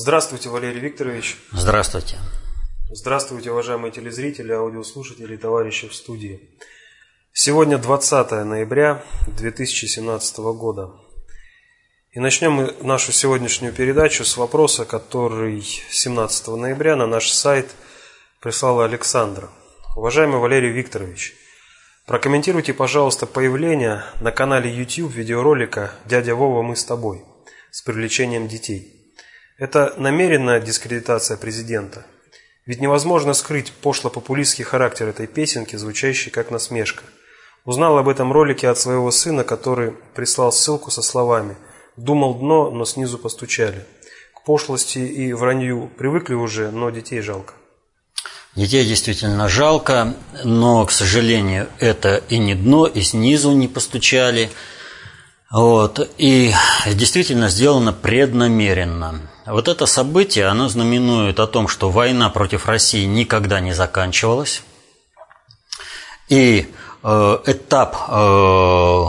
Здравствуйте, Валерий Викторович. Здравствуйте. Здравствуйте, уважаемые телезрители, аудиослушатели и товарищи в студии. Сегодня 20 ноября 2017 года. И начнем мы нашу сегодняшнюю передачу с вопроса, который 17 ноября на наш сайт прислала Александра. Уважаемый Валерий Викторович, прокомментируйте, пожалуйста, появление на канале YouTube видеоролика «Дядя Вова, мы с тобой» с привлечением детей. Это намеренная дискредитация президента – ведь невозможно скрыть пошло-популистский характер этой песенки, звучащей как насмешка. Узнал об этом ролике от своего сына, который прислал ссылку со словами «Думал дно, но снизу постучали». К пошлости и вранью привыкли уже, но детей жалко. Детей действительно жалко, но, к сожалению, это и не дно, и снизу не постучали. Вот. И действительно сделано преднамеренно. Вот это событие, оно знаменует о том, что война против России никогда не заканчивалась. И э, этап э,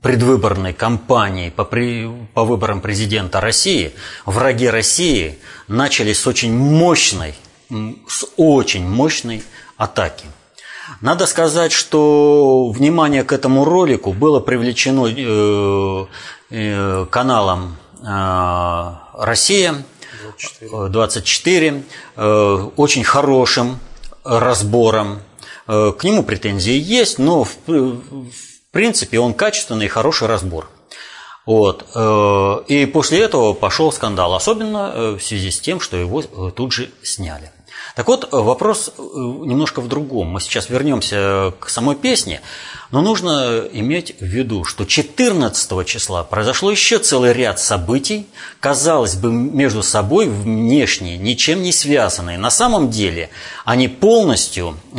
предвыборной кампании по, при, по выборам президента России, враги России начали с очень мощной, с очень мощной атаки. Надо сказать, что внимание к этому ролику было привлечено э, э, каналом Россия 24, э, очень хорошим разбором. Э, к нему претензии есть, но в, в принципе он качественный и хороший разбор. Вот. И после этого пошел скандал, особенно в связи с тем, что его тут же сняли. Так вот, вопрос немножко в другом. Мы сейчас вернемся к самой песне. Но нужно иметь в виду, что 14 числа произошло еще целый ряд событий, казалось бы, между собой внешне ничем не связанные. На самом деле они полностью э,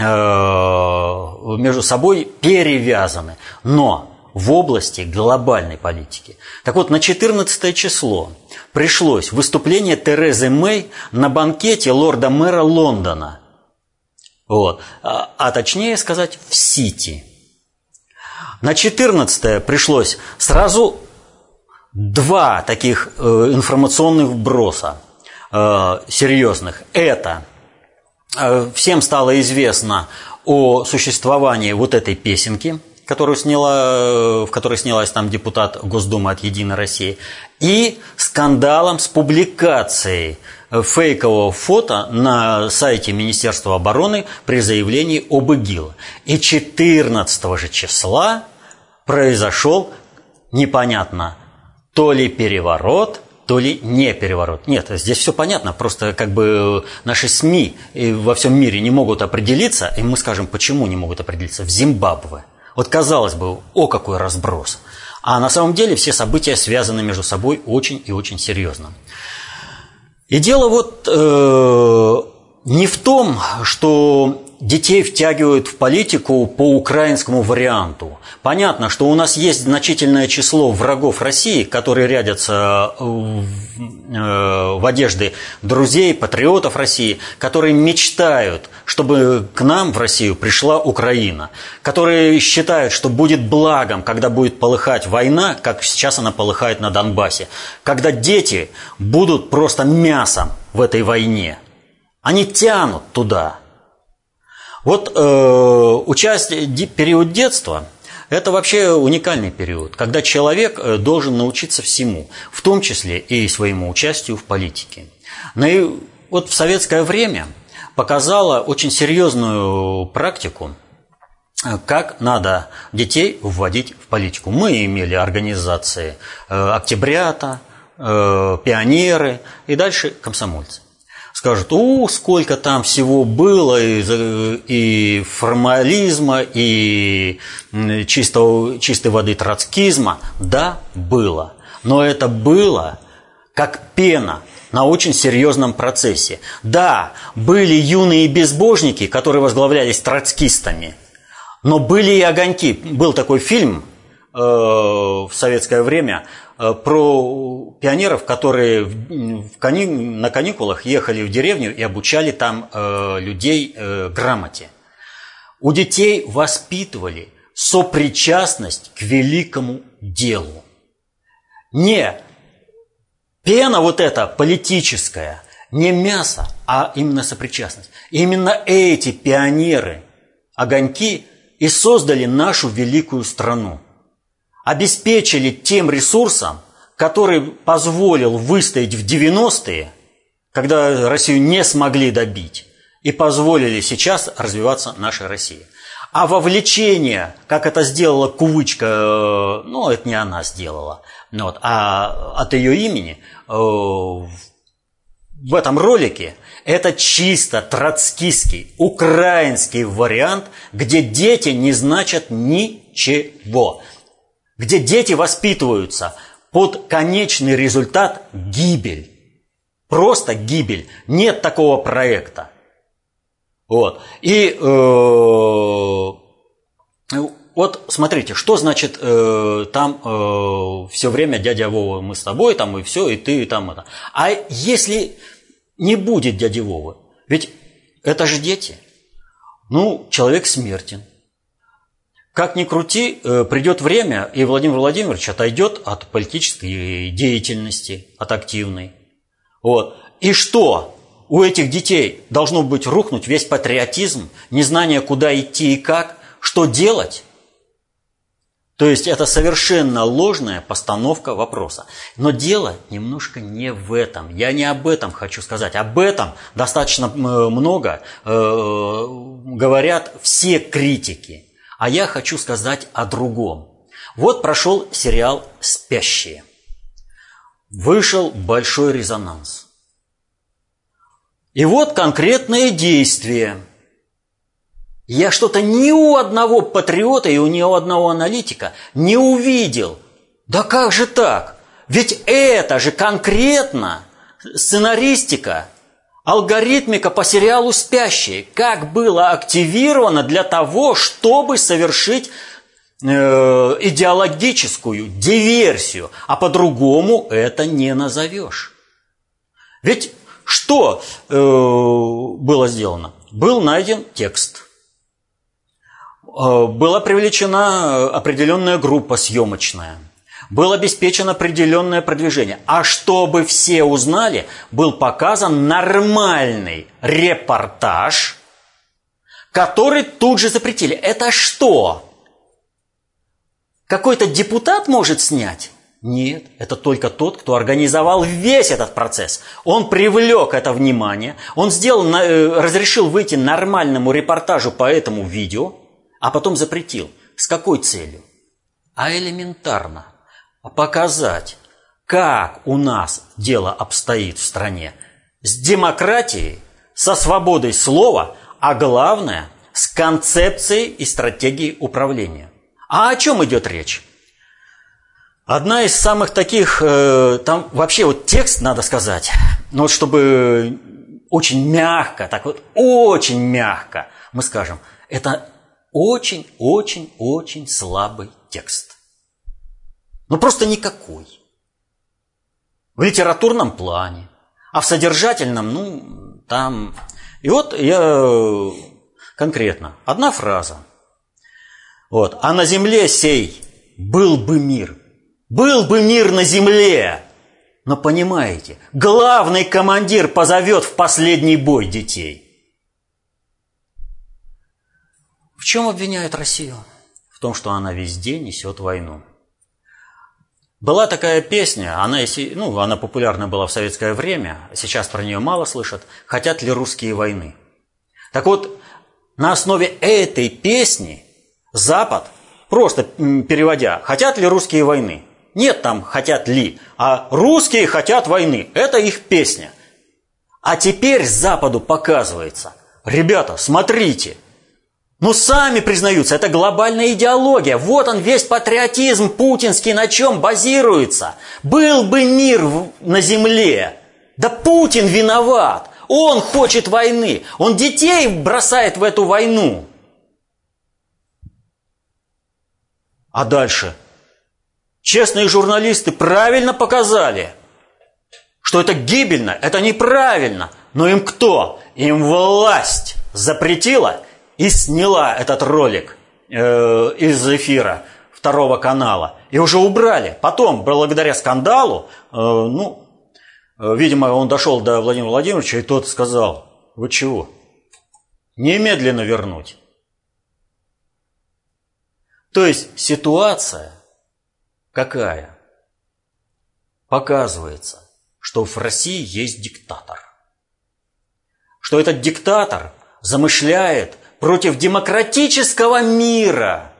между собой перевязаны, но в области глобальной политики. Так вот, на 14 число пришлось выступление Терезы Мэй на банкете лорда-мэра Лондона. Вот. А, а точнее сказать, в Сити – на 14 пришлось сразу два таких э, информационных вброса э, серьезных. Это э, всем стало известно о существовании вот этой песенки, которую сняла, в которой снялась там депутат Госдумы от «Единой России», и скандалом с публикацией фейкового фото на сайте Министерства обороны при заявлении об ИГИЛ. И 14 же числа произошел непонятно то ли переворот, то ли не переворот. Нет, здесь все понятно, просто как бы наши СМИ во всем мире не могут определиться, и мы скажем, почему не могут определиться, в Зимбабве. Вот казалось бы, о какой разброс. А на самом деле все события связаны между собой очень и очень серьезно. И дело вот э, не в том, что детей втягивают в политику по украинскому варианту. Понятно, что у нас есть значительное число врагов России, которые рядятся в, э, в одежды друзей, патриотов России, которые мечтают, чтобы к нам в Россию пришла Украина, которые считают, что будет благом, когда будет полыхать война, как сейчас она полыхает на Донбассе, когда дети будут просто мясом в этой войне. Они тянут туда – вот э, участие, период детства – это вообще уникальный период, когда человек э, должен научиться всему, в том числе и своему участию в политике. Но и вот в советское время показала очень серьезную практику, э, как надо детей вводить в политику. Мы имели организации э, «Октябрята», «Пионеры» и дальше «Комсомольцы» скажут, у, сколько там всего было и, и формализма, и чистого, чистой воды троцкизма. Да, было. Но это было как пена на очень серьезном процессе. Да, были юные безбожники, которые возглавлялись троцкистами, но были и огоньки. Был такой фильм э, в советское время про пионеров, которые в кани... на каникулах ехали в деревню и обучали там э, людей э, грамоте. У детей воспитывали сопричастность к великому делу. Не Пена вот эта политическая, не мясо, а именно сопричастность. именно эти пионеры, огоньки, и создали нашу великую страну. Обеспечили тем ресурсом, который позволил выстоять в 90-е, когда Россию не смогли добить, и позволили сейчас развиваться нашей России. А вовлечение, как это сделала Кувычка, э, ну, это не она сделала, ну вот, а от ее имени э, в этом ролике это чисто троцкистский, украинский вариант, где дети не значат ничего. Где дети воспитываются под конечный результат гибель. Просто гибель. Нет такого проекта. Вот. И э, вот смотрите, что значит э, там э, все время дядя Вова, мы с тобой там и все, и ты и там это. А если не будет дяди Вовы, ведь это же дети. Ну, человек смертен. Как ни крути, э, придет время, и Владимир Владимирович отойдет от политической деятельности, от активной. Вот. И что? У этих детей должно быть рухнуть весь патриотизм, незнание, куда идти и как, что делать. То есть это совершенно ложная постановка вопроса. Но дело немножко не в этом. Я не об этом хочу сказать. Об этом достаточно много э, говорят все критики. А я хочу сказать о другом. Вот прошел сериал «Спящие». Вышел большой резонанс. И вот конкретные действия – я что-то ни у одного патриота и ни у одного аналитика не увидел. Да как же так? Ведь это же конкретно сценаристика, алгоритмика по сериалу «Спящие». Как было активировано для того, чтобы совершить э, идеологическую диверсию, а по-другому это не назовешь. Ведь что э, было сделано? Был найден текст – Э, была привлечена определенная группа съемочная. Было обеспечено определенное продвижение. А чтобы все узнали, был показан нормальный репортаж, который тут же запретили. Это что? Какой-то депутат может снять? Нет, это только тот, кто организовал весь этот процесс. Он привлек это внимание, он сделал, э, разрешил выйти нормальному репортажу по этому видео – а потом запретил. С какой целью? А элементарно. Показать, как у нас дело обстоит в стране. С демократией, со свободой слова, а главное, с концепцией и стратегией управления. А о чем идет речь? Одна из самых таких, э, там вообще вот текст, надо сказать, но вот чтобы очень мягко, так вот очень мягко мы скажем, это очень-очень-очень слабый текст. Ну просто никакой. В литературном плане. А в содержательном, ну, там... И вот я конкретно, одна фраза. Вот. А на земле сей был бы мир. Был бы мир на земле. Но понимаете, главный командир позовет в последний бой детей. В чем обвиняют Россию? В том, что она везде несет войну. Была такая песня, она, ну, она популярна была в советское время, сейчас про нее мало слышат. «Хотят ли русские войны?» Так вот, на основе этой песни Запад, просто переводя, «Хотят ли русские войны?» Нет там «хотят ли», а «русские хотят войны». Это их песня. А теперь Западу показывается, ребята, смотрите – ну, сами признаются, это глобальная идеология. Вот он весь патриотизм путинский на чем базируется. Был бы мир на земле. Да Путин виноват. Он хочет войны. Он детей бросает в эту войну. А дальше? Честные журналисты правильно показали, что это гибельно, это неправильно. Но им кто? Им власть запретила – и сняла этот ролик э, из эфира второго канала. И уже убрали. Потом, благодаря скандалу, э, ну, Э, видимо, он дошел до Владимира Владимировича, и тот сказал, вы чего? Немедленно вернуть. То есть ситуация какая? Показывается, что в России есть диктатор. Что этот диктатор замышляет против демократического мира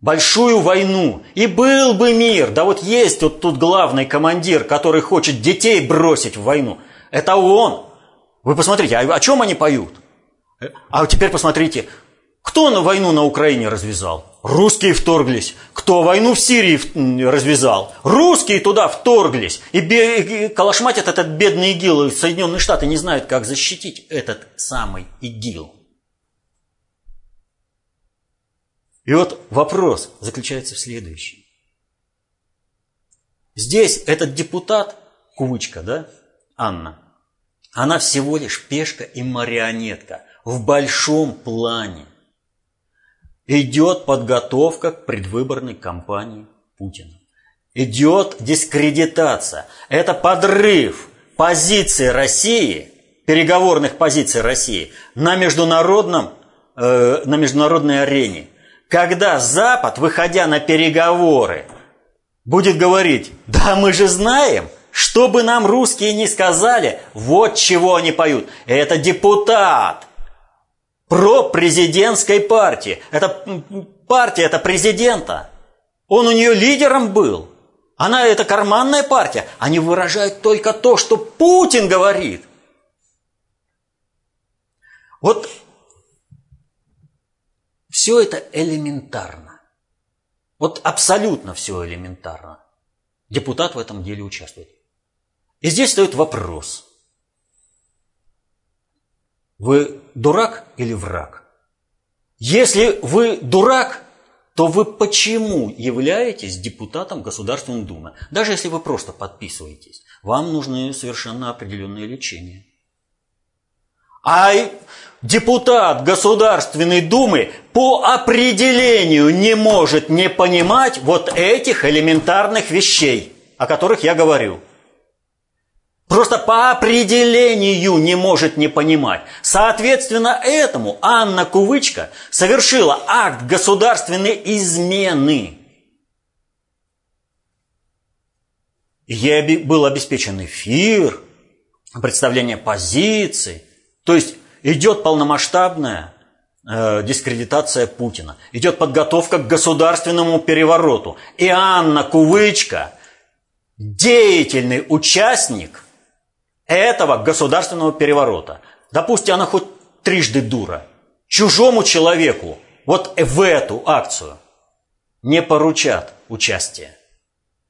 большую войну. И был бы мир. Да вот есть вот тут главный командир, который хочет детей бросить в войну. Это он. Вы посмотрите, а о чем они поют? А теперь посмотрите, кто на войну на Украине развязал? Русские вторглись. Кто войну в Сирии развязал? Русские туда вторглись. И, бе- и калашматят этот бедный ИГИЛ. Соединенные Штаты не знают, как защитить этот самый ИГИЛ. И вот вопрос заключается в следующем. Здесь этот депутат, Кувычка, да, Анна, она всего лишь пешка и марионетка в большом плане. Идет подготовка к предвыборной кампании Путина. Идет дискредитация. Это подрыв позиции России, переговорных позиций России на, международном, э, на международной арене. Когда Запад, выходя на переговоры, будет говорить, да мы же знаем, что бы нам русские не сказали, вот чего они поют. Это депутат, про президентской партии. Это партия, это президента. Он у нее лидером был. Она это карманная партия. Они выражают только то, что Путин говорит. Вот все это элементарно. Вот абсолютно все элементарно. Депутат в этом деле участвует. И здесь стоит вопрос – вы дурак или враг? Если вы дурак, то вы почему являетесь депутатом Государственной Думы? Даже если вы просто подписываетесь, вам нужны совершенно определенные лечения. А депутат Государственной Думы по определению не может не понимать вот этих элементарных вещей, о которых я говорю – Просто по определению не может не понимать. Соответственно этому Анна Кувычка совершила акт государственной измены. Ей был обеспечен эфир, представление позиций. То есть идет полномасштабная э, дискредитация Путина. Идет подготовка к государственному перевороту. И Анна Кувычка, деятельный участник – этого государственного переворота. Допустим, она хоть трижды дура. Чужому человеку вот в эту акцию не поручат участие.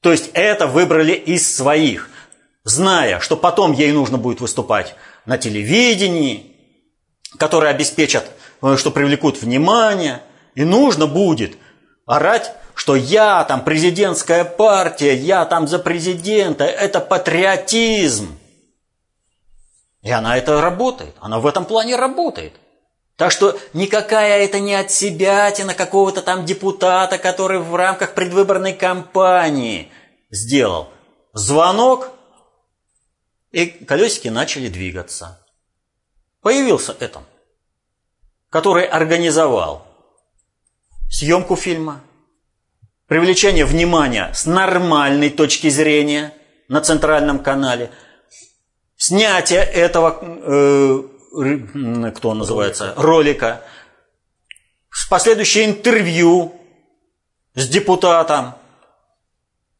То есть это выбрали из своих, зная, что потом ей нужно будет выступать на телевидении, которые обеспечат, э, что привлекут внимание, и нужно будет орать, что я там президентская партия, я там за президента, это патриотизм. И она это работает, она в этом плане работает. Так что никакая это не от себя на какого-то там депутата, который в рамках предвыборной кампании сделал звонок, и колесики начали двигаться. Появился этот, который организовал съемку фильма, привлечение внимания с нормальной точки зрения на центральном канале – снятие этого, э, кто называется, ролика, последующее интервью с депутатом.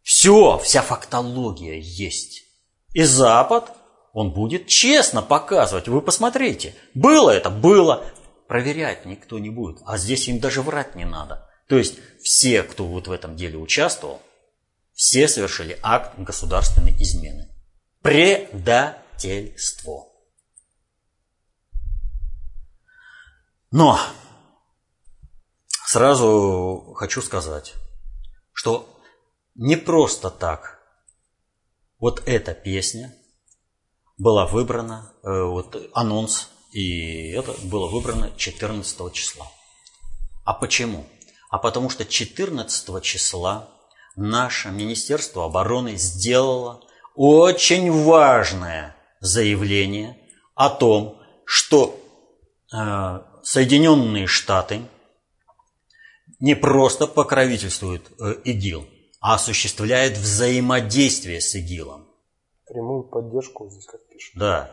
Все, вся фактология есть. И Запад, он будет честно показывать. Вы посмотрите, было это, было. Проверять никто не будет. А здесь им даже врать не надо. То есть все, кто вот в этом деле участвовал, все совершили акт государственной измены. Преда предательство. Но сразу хочу сказать, что не просто так вот эта песня была выбрана, э, вот анонс, и это было выбрано 14 числа. А почему? А потому что 14 числа наше Министерство обороны сделало очень важное заявление о том, что э, Соединенные Штаты не просто покровительствуют э, ИГИЛ, а осуществляют взаимодействие с ИГИЛом. Прямую поддержку здесь как пишут. Да,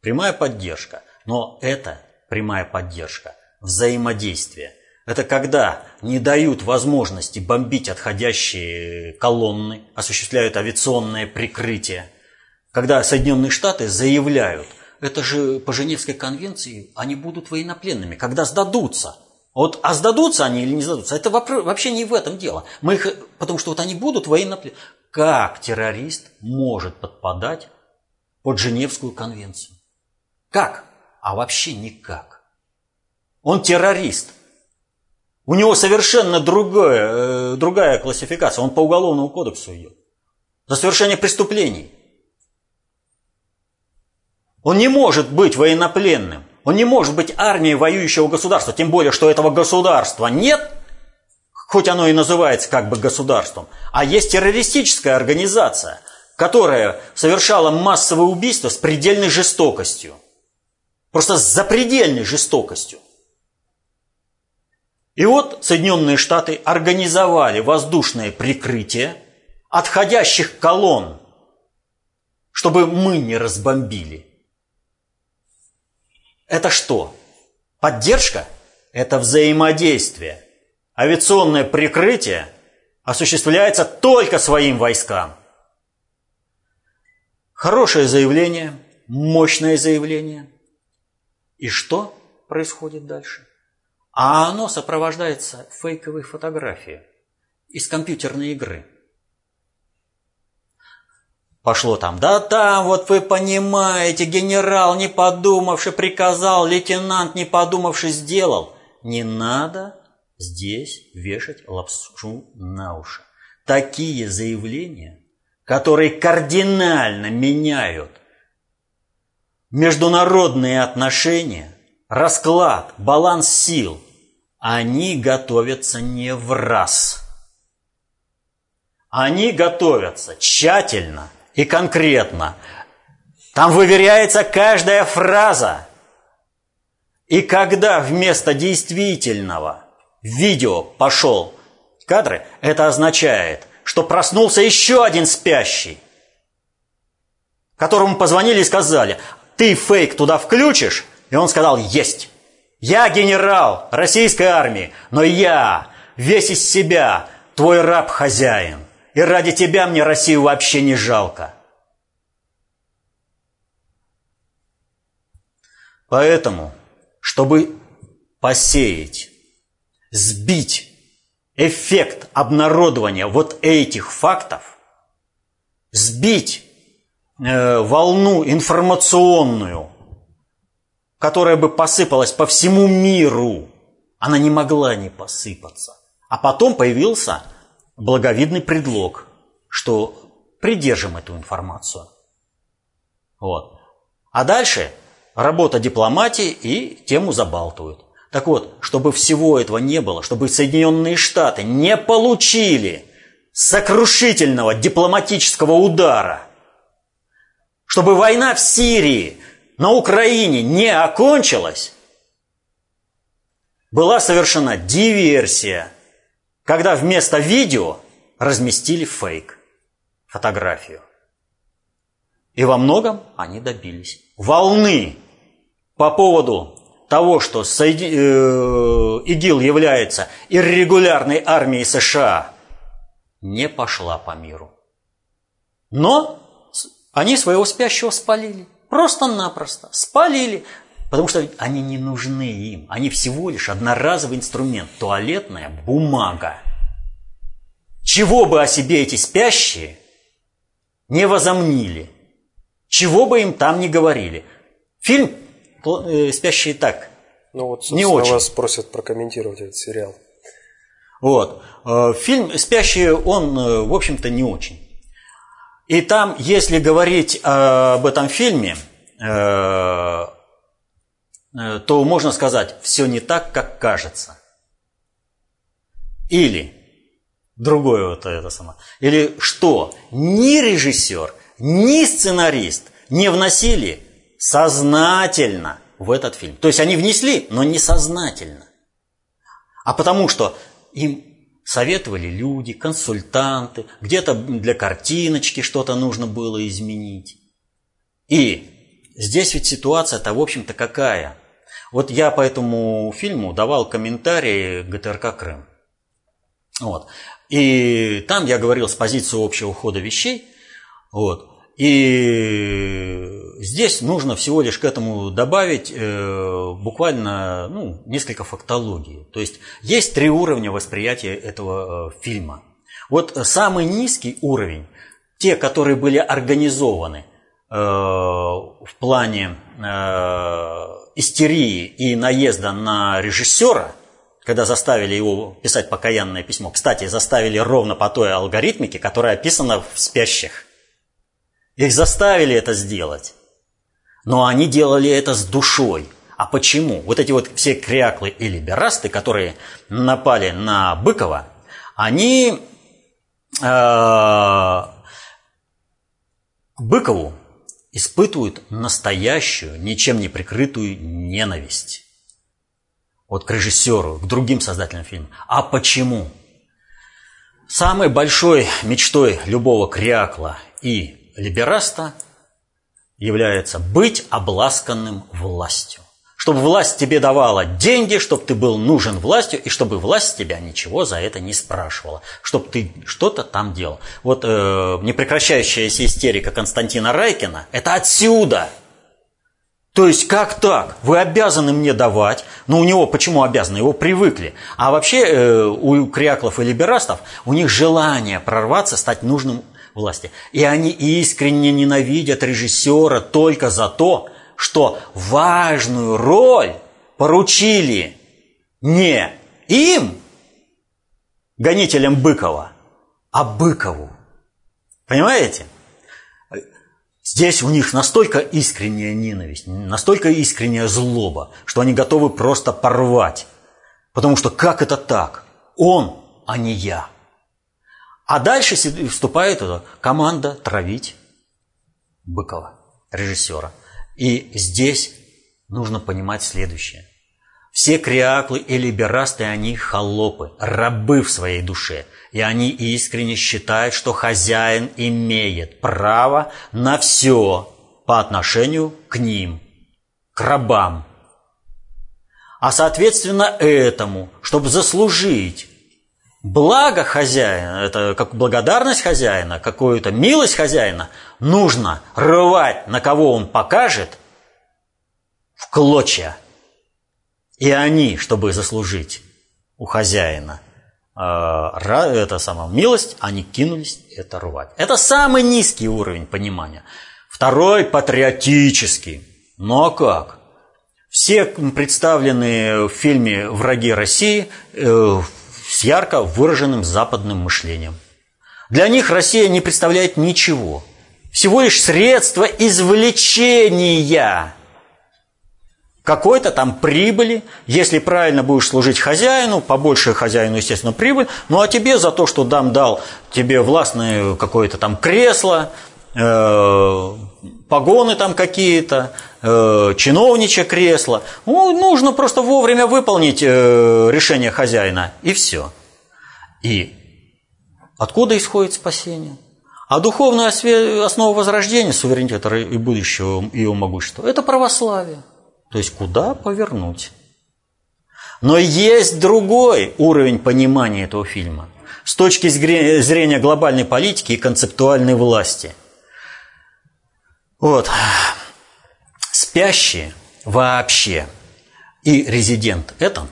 прямая поддержка. Но это прямая поддержка, взаимодействие. Это когда не дают возможности бомбить отходящие колонны, осуществляют авиационное прикрытие. Когда Соединенные Штаты заявляют, это же по Женевской конвенции они будут военнопленными, когда сдадутся. Вот, а сдадутся они или не сдадутся, это вообще не в этом дело. Мы их, потому что вот они будут военнопленными. Как террорист может подпадать под Женевскую конвенцию? Как? А вообще никак. Он террорист. У него совершенно другое, э, другая классификация. Он по уголовному кодексу идет. За совершение преступлений. Он не может быть военнопленным. Он не может быть армией воюющего государства. Тем более, что этого государства нет, хоть оно и называется как бы государством. А есть террористическая организация, которая совершала массовые убийства с предельной жестокостью. Просто с запредельной жестокостью. И вот Соединенные Штаты организовали воздушное прикрытие отходящих колонн, чтобы мы не разбомбили. Это что? Поддержка? Это взаимодействие. Авиационное прикрытие осуществляется только своим войскам. Хорошее заявление, мощное заявление. И что происходит дальше? А оно сопровождается фейковой фотографией из компьютерной игры. Пошло там, да там, вот вы понимаете, генерал, не подумавши, приказал, лейтенант, не подумавши, сделал. Не надо здесь вешать лапшу на уши. Такие заявления, которые кардинально меняют международные отношения, расклад, баланс сил – они готовятся не в раз. Они готовятся тщательно и конкретно. Там выверяется каждая фраза. И когда вместо действительного видео пошел кадры, это означает, что проснулся еще один спящий, которому позвонили и сказали, ты фейк туда включишь? И он сказал, есть. Я генерал российской армии, но я весь из себя твой раб-хозяин. И ради тебя мне Россию вообще не жалко. Поэтому, чтобы посеять, сбить эффект обнародования вот этих фактов, сбить э, волну информационную которая бы посыпалась по всему миру, она не могла не посыпаться. А потом появился благовидный предлог, что придержим эту информацию. Вот. А дальше работа дипломатии и тему забалтывают. Так вот, чтобы всего этого не было, чтобы Соединенные Штаты не получили сокрушительного дипломатического удара, чтобы война в Сирии на Украине не окончилась, была совершена диверсия, когда вместо видео разместили фейк, фотографию. И во многом они добились волны по поводу того, что э, ИГИЛ является иррегулярной армией США, не пошла по миру. Но они своего спящего спалили. Просто-напросто спалили, потому что они не нужны им. Они всего лишь одноразовый инструмент, туалетная бумага. Чего бы о себе эти спящие не возомнили, чего бы им там не говорили. Фильм «Спящие так» ну вот, не очень. вас просят прокомментировать этот сериал. Вот. Э, фильм «Спящие», он, э, в общем-то, не очень. И там, если говорить об этом фильме, э, э, то можно сказать, все не так, как кажется. Или другое вот это самое. Или что? Ни режиссер, ни сценарист не вносили сознательно в этот фильм. То есть они внесли, но не сознательно. А потому что им советовали люди, консультанты, где-то для картиночки что-то нужно было изменить. И здесь ведь ситуация-то, в общем-то, какая? Вот я по этому фильму давал комментарии ГТРК Крым. Вот. И там я говорил с позиции общего хода вещей. Вот. И здесь нужно всего лишь к этому добавить э, буквально ну, несколько фактологий. То есть есть три уровня восприятия этого э, фильма. Вот самый низкий уровень, те, которые были организованы э, в плане истерии и наезда на режиссера, когда заставили его писать покаянное письмо. Кстати, заставили ровно по той алгоритмике, которая описана в «Спящих». Их заставили это сделать. Но они делали это с душой. А почему? Вот эти вот все кряклы и либерасты, которые напали на Быкова, они э, Быкову испытывают настоящую, ничем не прикрытую ненависть. Вот к режиссеру, к другим создателям фильма. А почему? Самой большой мечтой любого крякла и либераста является быть обласканным властью. Чтобы власть тебе давала деньги, чтобы ты был нужен властью, и чтобы власть тебя ничего за это не спрашивала, чтобы ты что-то там делал. Вот э, непрекращающаяся истерика Константина Райкина – это отсюда. То есть как так? Вы обязаны мне давать, но у него почему обязаны? Его привыкли. А вообще э, у кряклов и либерастов у них желание прорваться, стать нужным власти. И они искренне ненавидят режиссера только за то, что важную роль поручили не им, гонителям Быкова, а Быкову. Понимаете? Здесь у них настолько искренняя ненависть, настолько искренняя злоба, что они готовы просто порвать. Потому что как это так? Он, а не я. А дальше вступает эта команда травить Быкова, режиссера. И здесь нужно понимать следующее. Все криаклы и либерасты, они холопы, рабы в своей душе. И они искренне считают, что хозяин имеет право на все по отношению к ним, к рабам. А соответственно этому, чтобы заслужить благо хозяина, это как благодарность хозяина, какую-то милость хозяина, нужно рвать, на кого он покажет, в клочья. И они, чтобы заслужить у хозяина э, это самое, милость, они кинулись это рвать. Это самый низкий уровень понимания. Второй патриотический. Ну а как? Все представленные в фильме «Враги России» э, с ярко выраженным западным мышлением. Для них Россия не представляет ничего, всего лишь средство извлечения какой-то там прибыли, если правильно будешь служить хозяину, побольше хозяину, естественно, прибыль, ну а тебе за то, что дам дал тебе властное какое-то там кресло, э, погоны там какие-то, э, чиновничье кресло. Ну, нужно просто вовремя выполнить э, решение хозяина, и все. И откуда исходит спасение? А духовная основа возрождения, суверенитета и будущего и его могущества – это православие. То есть куда повернуть? Но есть другой уровень понимания этого фильма с точки зрения глобальной политики и концептуальной власти. Вот. Спящие вообще и резидент это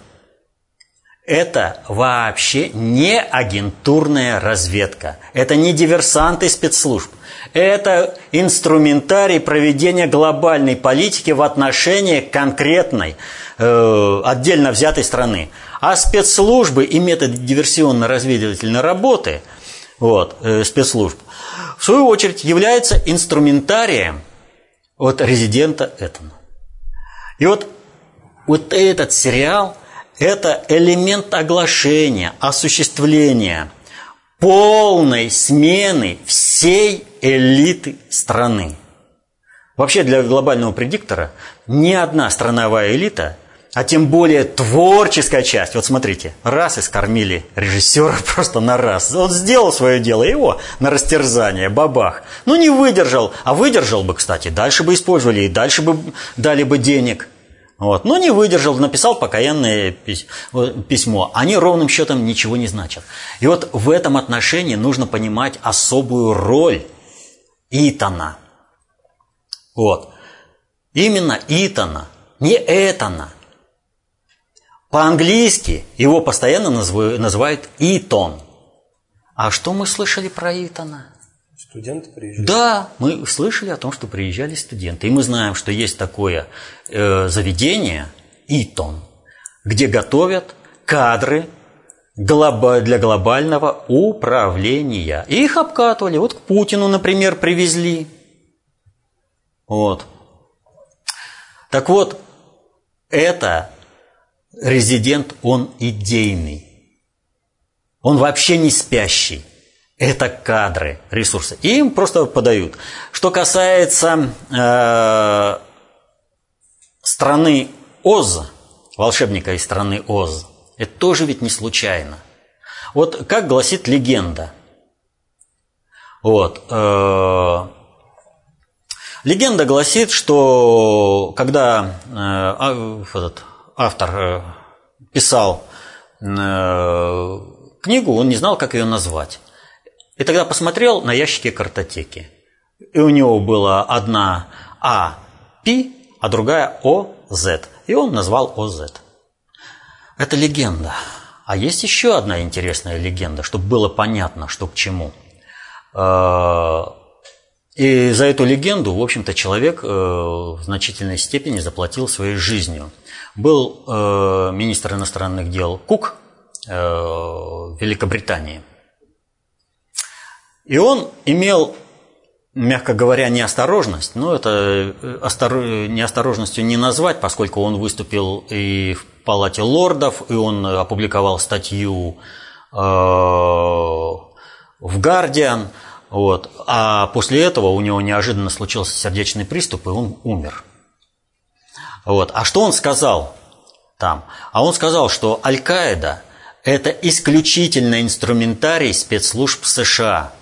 это вообще не агентурная разведка. Это не диверсанты спецслужб. Это инструментарий проведения глобальной политики в отношении конкретной, э, отдельно взятой страны. А спецслужбы и методы диверсионно-разведывательной работы вот, э, спецслужб, в свою очередь, являются инструментарием от резидента Этона. И вот, вот этот сериал – это элемент оглашения, осуществления полной смены всей элиты страны. Вообще для глобального предиктора ни одна страновая элита, а тем более творческая часть. Вот смотрите, раз и скормили режиссера просто на раз. Он сделал свое дело, его на растерзание, бабах. Ну не выдержал, а выдержал бы, кстати, дальше бы использовали и дальше бы дали бы денег. Вот. Но не выдержал, написал покаянное письмо. Они ровным счетом ничего не значат. И вот в этом отношении нужно понимать особую роль Итана – вот. Именно Итана, не Этана. По-английски его постоянно называют Итон. А что мы слышали про Итана? Студенты приезжали? Да, мы слышали о том, что приезжали студенты. И мы знаем, что есть такое э, заведение, Итон, где готовят кадры для глобального управления. И их обкатывали. Вот к Путину, например, привезли. Вот. Так вот, это резидент, он идейный. Он вообще не спящий. Это кадры, ресурсы. И им просто подают. Что касается э, страны Оз, волшебника из страны Оз, это тоже ведь не случайно. Вот как гласит легенда. Вот. Э, Легенда гласит, что когда э, а, этот автор э, писал э, книгу, он не знал, как ее назвать. И тогда посмотрел на ящики картотеки. И у него была одна А Пи, а другая О З. И он назвал ОЗ. Это легенда. А есть еще одна интересная легенда, чтобы было понятно, что к чему. И за эту легенду, в общем-то, человек э, в значительной степени заплатил своей жизнью. Был э, министр иностранных дел Кук э, Великобритании. И он имел, мягко говоря, неосторожность, но это неосторожностью не назвать, поскольку он выступил и в Палате лордов, и он опубликовал статью в «Гардиан», вот. А после этого у него неожиданно случился сердечный приступ, и он умер. Вот. А что он сказал там? А он сказал, что Аль-Каида – это исключительно инструментарий спецслужб США.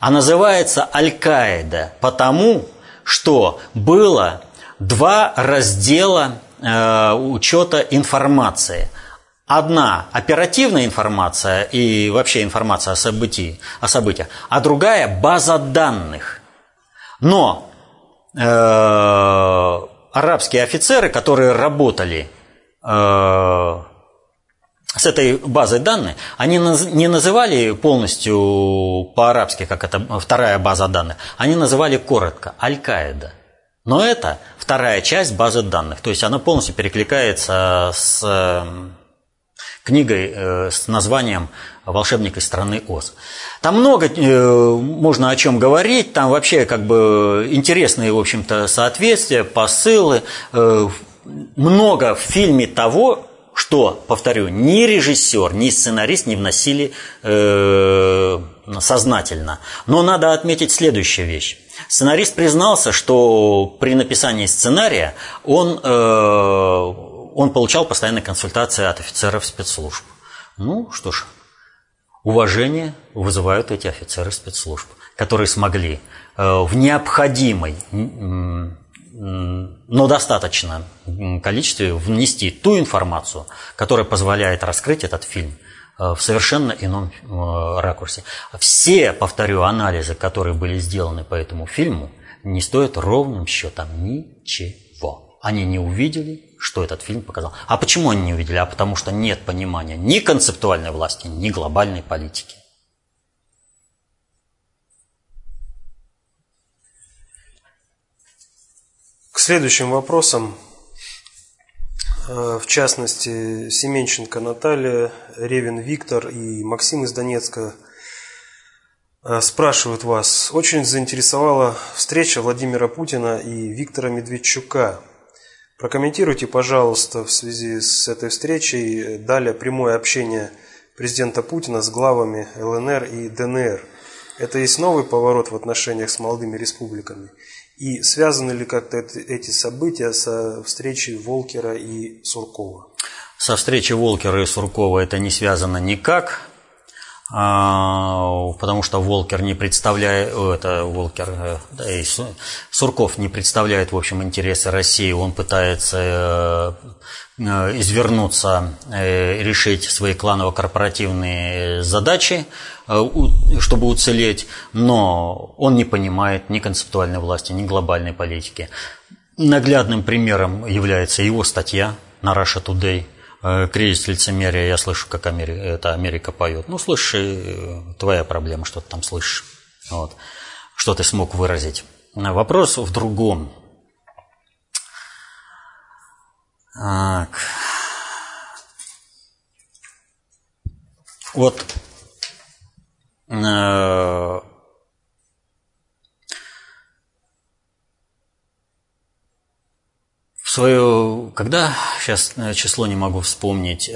А называется Аль-Каида потому, что было два раздела э, учета информации – Одна оперативная информация и вообще информация о, событии, о событиях, а другая база данных. Но э, арабские офицеры, которые работали э, с этой базой данных, они не называли полностью по-арабски, как это вторая база данных, они называли коротко Аль-Каида. Но это вторая часть базы данных, то есть она полностью перекликается с книгой э, с названием «Волшебник из страны Оз». Там много э, можно о чем говорить, там вообще как бы интересные, в общем-то, соответствия, посылы, э, много в фильме того, что, повторю, ни режиссер, ни сценарист не вносили сознательно. Но надо отметить следующую вещь. Сценарист признался, что при написании сценария он он получал постоянные консультации от офицеров спецслужб. Ну, что ж, уважение вызывают эти офицеры спецслужб, которые смогли э, в необходимой, но достаточном количестве внести ту информацию, которая позволяет раскрыть этот фильм э, в совершенно ином э, ракурсе. Все, повторю, анализы, которые были сделаны по этому фильму, не стоят ровным счетом ничего. Они не увидели что этот фильм показал. А почему они не увидели? А потому что нет понимания ни концептуальной власти, ни глобальной политики. К следующим вопросам, э, в частности, Семенченко Наталья, Ревин Виктор и Максим из Донецка э, спрашивают вас. Очень заинтересовала встреча Владимира Путина и Виктора Медведчука – Прокомментируйте, пожалуйста, в связи с этой встречей далее прямое общение президента Путина с главами ЛНР и ДНР. Это есть новый поворот в отношениях с молодыми республиками? И связаны ли как-то эти события со встречей Волкера и Суркова? Со встречей Волкера и Суркова это не связано никак, потому что Волкер не представляет, это Волкер, э, да, и Сурков не представляет, в общем, интересы России, он пытается э, э, извернуться, решить свои кланово-корпоративные задачи, чтобы уцелеть, но он не понимает ни концептуальной власти, ни глобальной политики. Наглядным примером является его статья на Russia Today – кризис лицемерия, я слышу, как Америка, это Америка поет. Ну, слыши, э, твоя проблема, что ты там слышишь. Вот. Что ты смог выразить. Вопрос в другом. Так. Вот э, свое, когда, сейчас э, число не могу вспомнить, э,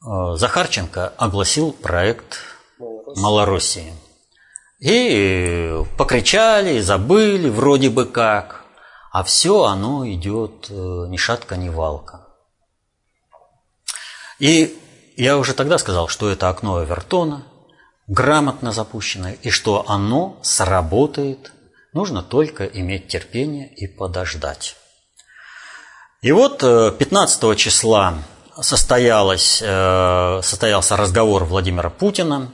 э, Захарченко огласил проект Малороссии. И покричали, забыли вроде бы как, а все оно идет ни шатка, ни валка. И я уже тогда сказал, что это окно Эвертона, грамотно запущенное, и что оно сработает Нужно только иметь терпение и подождать. И вот 15 э, числа состоялось, э, состоялся разговор Владимира Путина,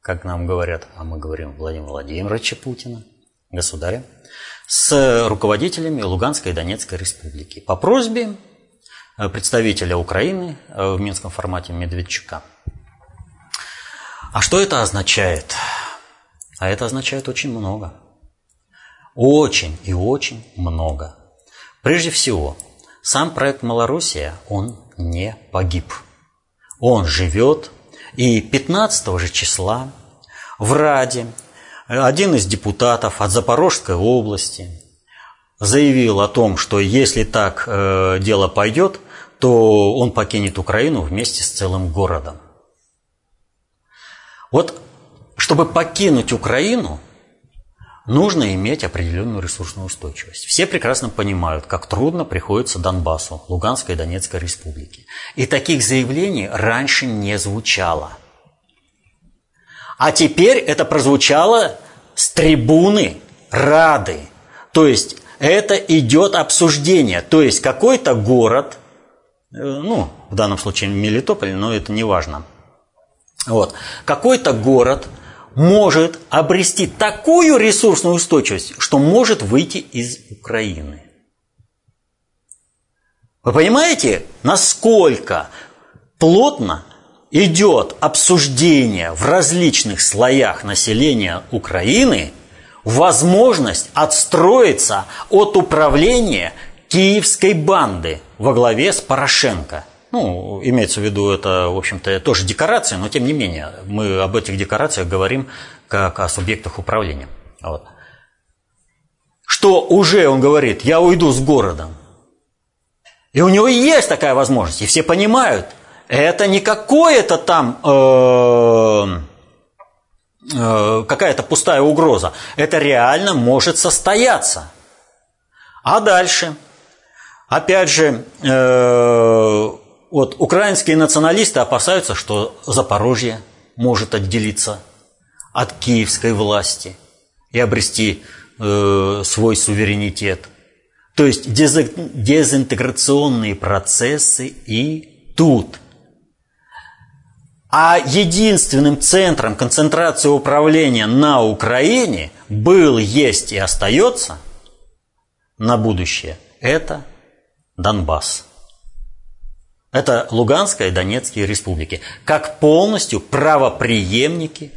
как нам говорят, а мы говорим Владимира Владимировича Путина, государя, с руководителями Луганской и Донецкой республики по просьбе э, представителя Украины в Минском формате Медведчука. А что это означает? А это означает очень много. Очень и очень много. Прежде всего, сам проект «Малороссия», он не погиб. Он живет, и 15 же числа в Раде один из депутатов от Запорожской области заявил о том, что если так э, дело пойдет, то он покинет Украину вместе с целым городом. Вот чтобы покинуть Украину, нужно иметь определенную ресурсную устойчивость. Все прекрасно понимают, как трудно приходится Донбассу, Луганской и Донецкой республике. И таких заявлений раньше не звучало. А теперь это прозвучало с трибуны Рады. То есть это идет обсуждение. То есть какой-то город, э, ну, в данном случае Мелитополь, но это не важно. Вот. Какой-то город – может обрести такую ресурсную устойчивость, что может выйти из Украины. Вы понимаете, насколько плотно идет обсуждение в различных слоях населения Украины возможность отстроиться от управления киевской банды во главе с Порошенко – ну, имеется в виду, это, в общем-то, тоже декорация, но тем не менее, мы об этих декорациях говорим как о субъектах управления. Вот. Что уже он говорит, я уйду с городом. И у него есть такая возможность, и все понимают, это не какое-то там э, э, какая-то пустая угроза. Это реально может состояться. А дальше? Опять же, э, вот украинские националисты опасаются, что Запорожье может отделиться от киевской власти и обрести э, свой суверенитет. То есть дезинтеграционные процессы и тут. А единственным центром концентрации управления на Украине был, есть и остается на будущее – это Донбасс. Это Луганская и Донецкие республики, как полностью правоприемники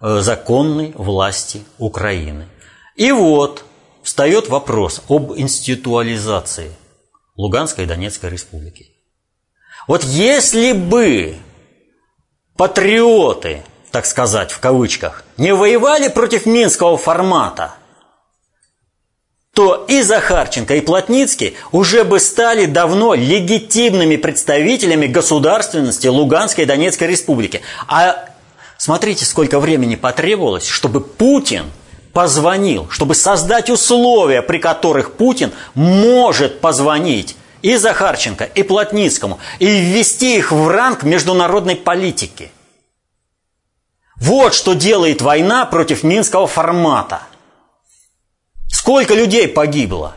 э, законной власти Украины. И вот встает вопрос об институализации Луганской и Донецкой республики. Вот если бы патриоты, так сказать, в кавычках, не воевали против Минского формата – то и Захарченко, и Плотницкий уже бы стали давно легитимными представителями государственности Луганской и Донецкой республики. А Смотрите, сколько времени потребовалось, чтобы Путин позвонил, чтобы создать условия, при которых Путин может позвонить и Захарченко, и Плотницкому, и ввести их в ранг международной политики. Вот что делает война против минского формата. Сколько людей погибло?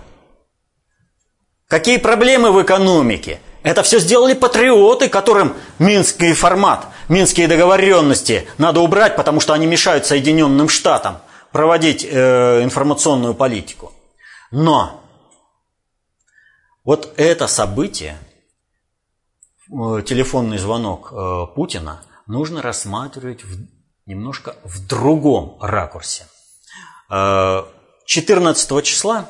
Какие проблемы в экономике? Это все сделали патриоты, которым минский формат, минские договоренности надо убрать, потому что они мешают Соединенным Штатам проводить э, информационную политику. Но вот это событие, э, телефонный звонок э, Путина, нужно рассматривать в, немножко в другом ракурсе. 14 э, числа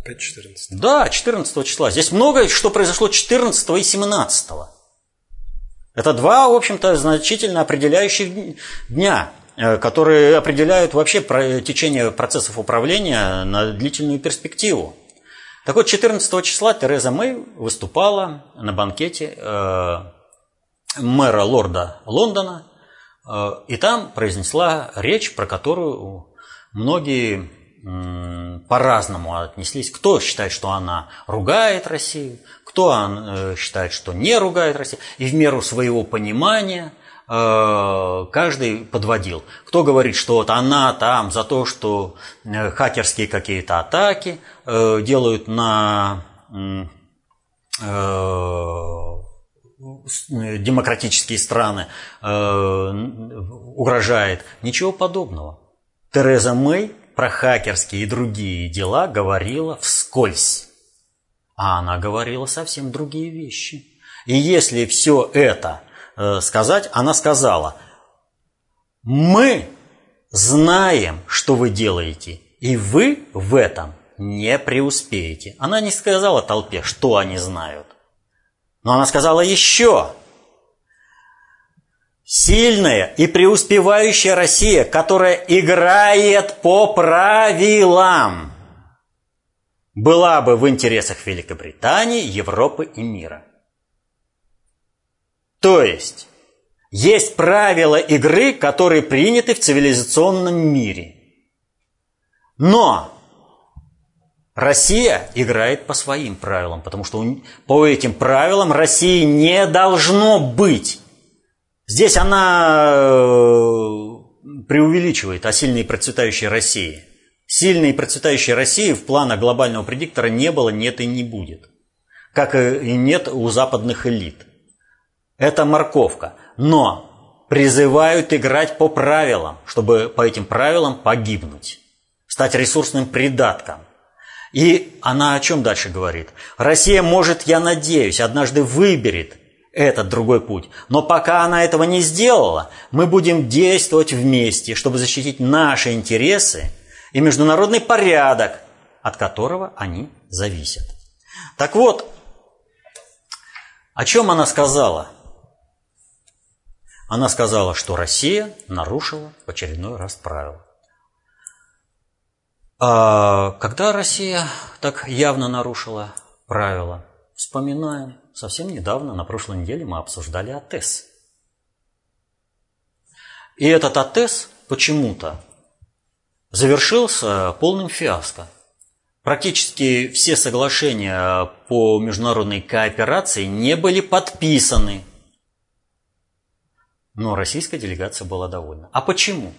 Опять 14. Да, 14 числа. Здесь много что произошло 14 и 17. Это два, в общем-то, значительно определяющих дня, э, которые определяют вообще течение процессов управления на длительную перспективу. Так вот, 14 числа Тереза Мэй выступала на банкете э, мэра лорда Лондона, э, и там произнесла речь, про которую многие по-разному отнеслись. Кто считает, что она ругает Россию, кто э, считает, что не ругает Россию. И в меру своего понимания э, каждый подводил. Кто говорит, что вот она там за то, что э, хакерские какие-то атаки делают на демократические страны, угрожает. Ничего подобного. Тереза Мэй про хакерские и другие дела говорила вскользь. А она говорила совсем другие вещи. И если все это э, сказать, она сказала, мы знаем, что вы делаете, и вы в этом не преуспеете. Она не сказала толпе, что они знают. Но она сказала еще, Сильная и преуспевающая Россия, которая играет по правилам, была бы в интересах Великобритании, Европы и мира. То есть, есть правила игры, которые приняты в цивилизационном мире. Но Россия играет по своим правилам, потому что по этим правилам России не должно быть. Здесь она э, преувеличивает о сильной и процветающей России. Сильной и процветающей России в планах глобального предиктора не было, нет и не будет. Как и нет у западных элит. Это морковка. Но призывают играть по правилам, чтобы по этим правилам погибнуть. Стать ресурсным придатком. И она о чем дальше говорит? Россия может, я надеюсь, однажды выберет этот другой путь. Но пока она этого не сделала, мы будем действовать вместе, чтобы защитить наши интересы и международный порядок, от которого они зависят. Так вот, о чем она сказала? Она сказала, что Россия нарушила в очередной раз правила. А когда Россия так явно нарушила правила? Вспоминаем Совсем недавно, на прошлой неделе, мы обсуждали АТЭС. И этот АТЭС почему-то завершился полным фиаско. Практически все соглашения по международной кооперации не были подписаны. Но российская делегация была довольна. А почему?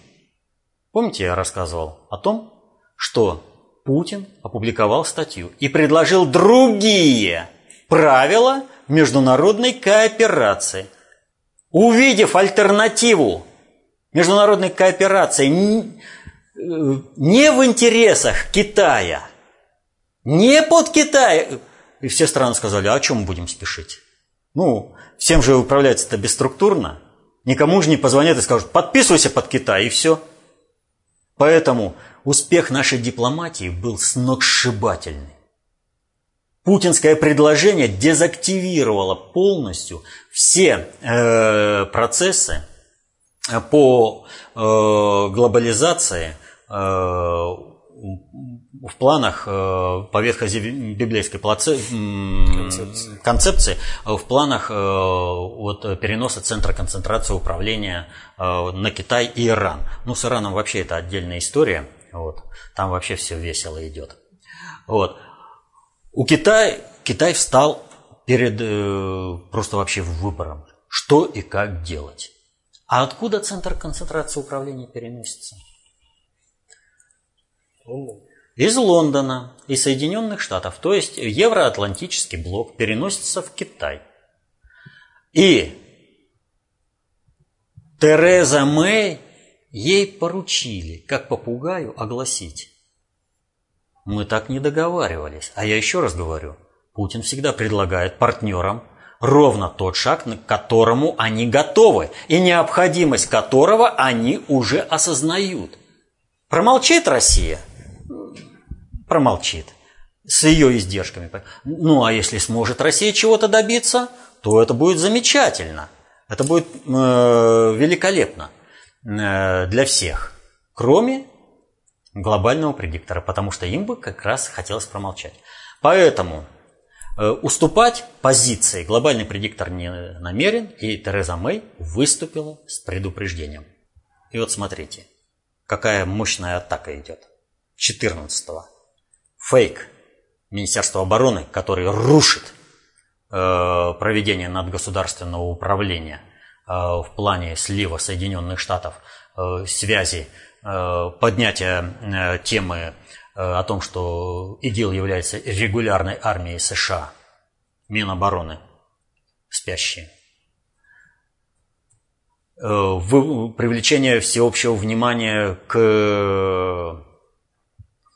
Помните, я рассказывал о том, что Путин опубликовал статью и предложил другие правила международной кооперации. Увидев альтернативу международной кооперации не в интересах Китая, не под Китай, и все страны сказали, а о чем мы будем спешить? Ну, всем же управляется это бесструктурно. Никому же не позвонят и скажут, подписывайся под Китай, и все. Поэтому успех нашей дипломатии был сногсшибательный. Путинское предложение дезактивировало полностью все э, процессы э, по э, глобализации, э, в планах э, по ветхозиблейской концепции. концепции, в планах вот, переноса центра концентрации управления на Китай и Иран. Ну, с Ираном вообще это отдельная история. Вот. Там вообще все весело идет. Вот. У Китая Китай встал перед просто вообще выбором, что и как делать. А откуда центр концентрации управления переносится? Из Лондона и Соединенных Штатов, то есть евроатлантический блок переносится в Китай. И Тереза Мэй ей поручили, как попугаю, огласить. Мы так не договаривались. А я еще раз говорю, Путин всегда предлагает партнерам ровно тот шаг, к которому они готовы, и необходимость которого они уже осознают. Промолчит Россия? Промолчит. С ее издержками. Ну, а если сможет Россия чего-то добиться, то это будет замечательно. Это будет э, великолепно э, для всех, кроме глобального предиктора, потому что им бы как раз хотелось промолчать. Поэтому Э, уступать позиции глобальный предиктор не намерен, и Тереза Мэй выступила с предупреждением. И вот смотрите, какая мощная атака идет. 14-го. Фейк Министерства обороны, который рушит э, проведение надгосударственного управления э, в плане слива Соединенных Штатов, э, связи, поднятия э, темы Э, о том, что ИГИЛ является регулярной армией США, Минобороны, спящие. Э, привлечение всеобщего внимания к...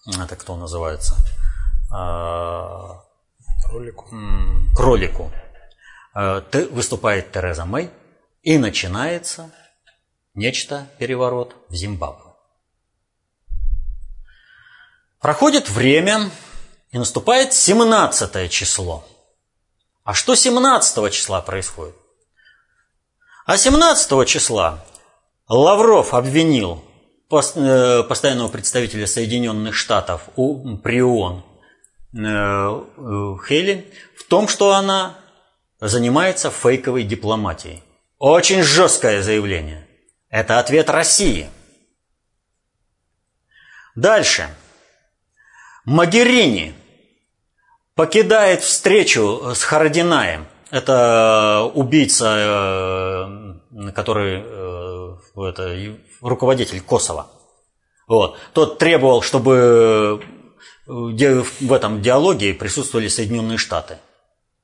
Это кто называется? Кролику. Кролику. Э, выступает Тереза Мэй, и начинается нечто, переворот в Зимбабве. Проходит время, и наступает 17 число. А что 17 числа происходит? А 17 числа Лавров обвинил э, постоянного представителя Соединенных Штатов при ООН э, э, Хейли в том, что она занимается фейковой дипломатией. Очень жесткое заявление. Это ответ России. Дальше. Магерини покидает встречу с Харадинаем. Это убийца, э, который э, это, руководитель Косово. Вот. Тот требовал, чтобы э, в этом диалоге присутствовали Соединенные Штаты.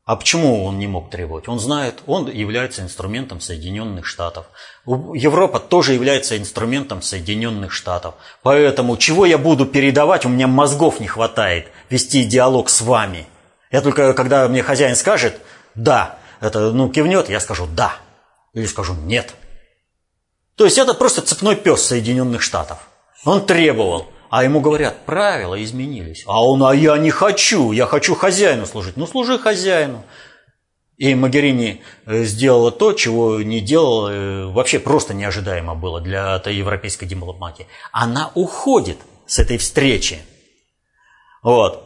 А почему он не мог требовать? Он знает, он является инструментом Соединенных Штатов. Европа тоже является инструментом Соединенных Штатов. Поэтому чего я буду передавать, у меня мозгов не хватает вести диалог с вами. Я только, когда мне хозяин скажет «да», это, ну, кивнет, я скажу «да». Или скажу «нет». То есть это просто цепной пес Соединенных Штатов. Он требовал. А ему говорят, правила изменились. А он, а я не хочу, я хочу хозяину служить. Ну, служи хозяину. И Магерини э, сделала то, чего не делала, э, вообще просто неожидаемо было для этой европейской дипломатии. Она уходит с этой встречи. Вот.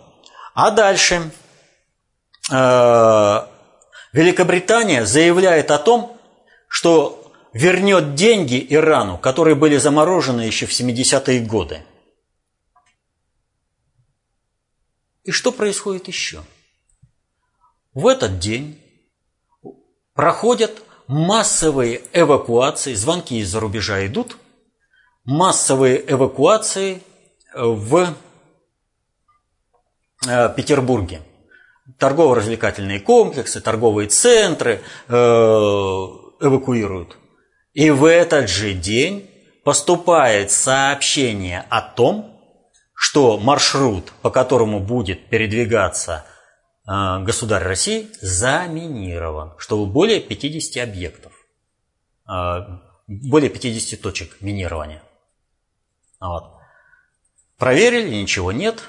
А дальше э, Великобритания заявляет о том, что вернет деньги Ирану, которые были заморожены еще в 70-е годы. И что происходит еще? В этот день проходят массовые эвакуации, звонки из-за рубежа идут, массовые эвакуации в э, Петербурге. Торгово-развлекательные комплексы, торговые центры э, эвакуируют. И в этот же день поступает сообщение о том, что маршрут, по которому будет передвигаться э, государь России, заминирован, что более 50 объектов, э, более 50 точек минирования. Вот. Проверили, ничего нет.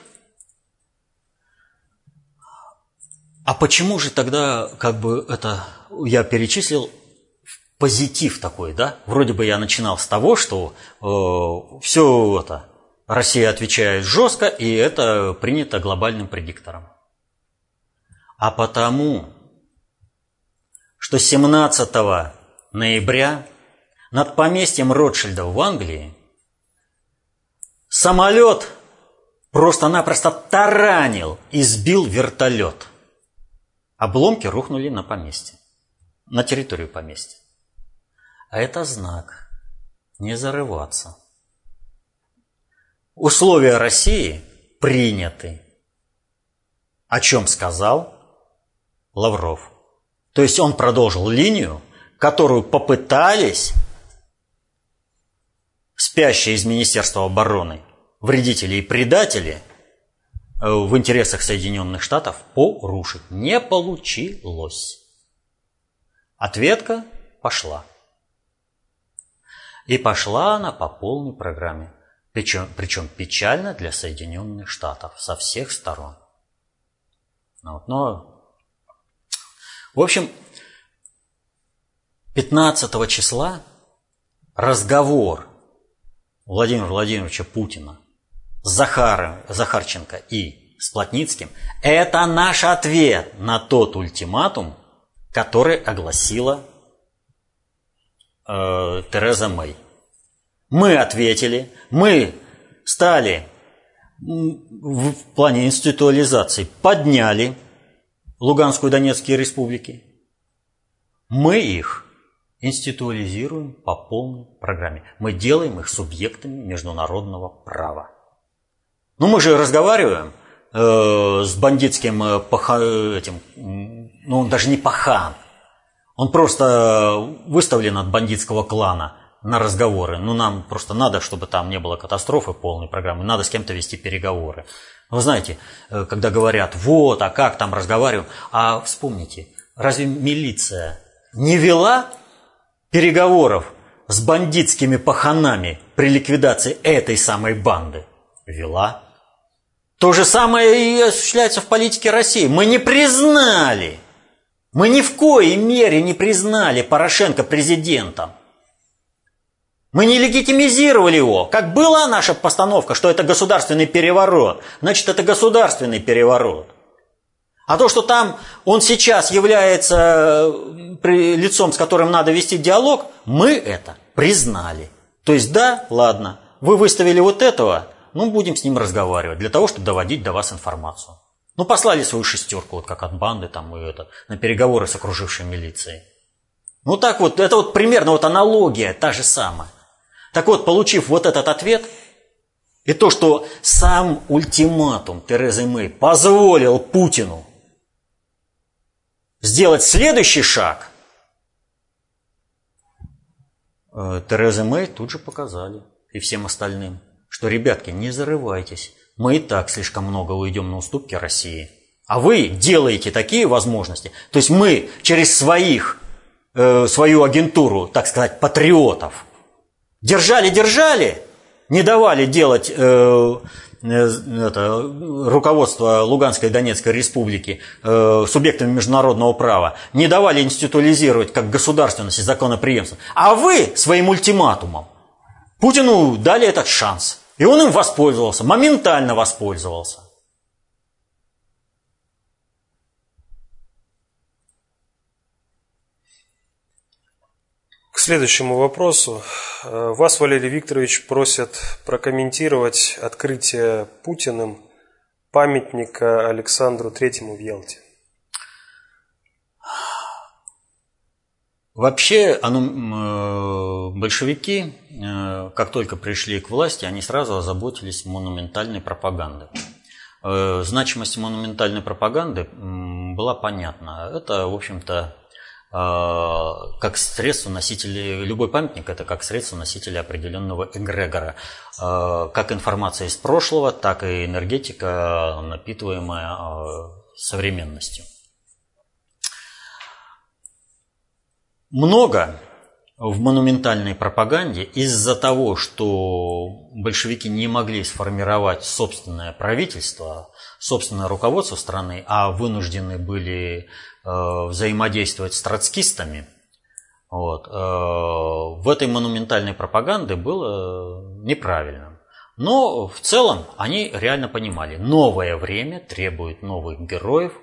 А почему же тогда, как бы это, я перечислил позитив такой, да? Вроде бы я начинал с того, что э, все это Россия отвечает жестко, и это принято глобальным предиктором. А потому, что 17 ноября над поместьем Ротшильдов в Англии самолет просто-напросто таранил и сбил вертолет. Обломки рухнули на поместье, на территорию поместья. А это знак не зарываться. Условия России приняты. О чем сказал Лавров. То есть он продолжил линию, которую попытались спящие из Министерства обороны вредители и предатели э, в интересах Соединенных Штатов порушить. Не получилось. Ответка пошла. И пошла она по полной программе. Причем, причем печально для Соединенных Штатов со всех сторон. Ну вот, но, в общем, 15 числа разговор Владимира Владимировича Путина с Захаром, Захарченко и с Плотницким – это наш ответ на тот ультиматум, который огласила э, Тереза Мэй. Мы ответили, мы стали в плане институализации, подняли Луганскую и Донецкие республики. Мы их институализируем по полной программе. Мы делаем их субъектами международного права. Ну, мы же разговариваем э, с бандитским э, паха, этим, ну, он даже не пахан, он просто выставлен от бандитского клана на разговоры. Ну, нам просто надо, чтобы там не было катастрофы полной программы, надо с кем-то вести переговоры. Вы знаете, э, когда говорят, вот, а как там разговариваем, а вспомните, разве милиция не вела переговоров с бандитскими паханами при ликвидации этой самой банды? Вела. То же самое и осуществляется в политике России. Мы не признали, мы ни в коей мере не признали Порошенко президентом. Мы не легитимизировали его. Как была наша постановка, что это государственный переворот, значит это государственный переворот. А то, что там он сейчас является э, лицом, с которым надо вести диалог, мы это признали. То есть да, ладно, вы выставили вот этого, ну, будем с ним разговаривать, для того, чтобы доводить до вас информацию. Ну, послали свою шестерку, вот как от банды, там, и это, на переговоры с окружившей милицией. Ну, так вот, это вот примерно вот аналогия та же самая. Так вот, получив вот этот ответ, и то, что сам ультиматум Терезы Мэй позволил Путину сделать следующий шаг, э, Терезы Мэй тут же показали и всем остальным – что, ребятки, не зарывайтесь, мы и так слишком много уйдем на уступки России. А вы делаете такие возможности. То есть мы через своих, э, свою агентуру, так сказать, патриотов, держали-держали, не давали делать э, э, это, руководство Луганской Донецкой республики э, субъектами международного права, не давали институализировать как государственность и законоприемство. А вы своим ультиматумом Путину дали этот шанс. И он им воспользовался, моментально воспользовался. Следующему вопросу. Вас, Валерий Викторович, просят прокомментировать открытие Путиным памятника Александру Третьему в Ялте. Вообще, оно, э, большевики, э, как только пришли к власти, они сразу озаботились монументальной пропагандой. Э, значимость монументальной пропаганды была понятна. Это, в общем-то, как средство носителя, любой памятник это как средство носителя определенного эгрегора. Как информация из прошлого, так и энергетика, напитываемая современностью. много в монументальной пропаганде из-за того, что большевики не могли сформировать собственное правительство, собственное руководство страны, а вынуждены были взаимодействовать с троцкистами, вот, э, в этой монументальной пропаганде было неправильно. Но в целом они реально понимали, новое время требует новых героев,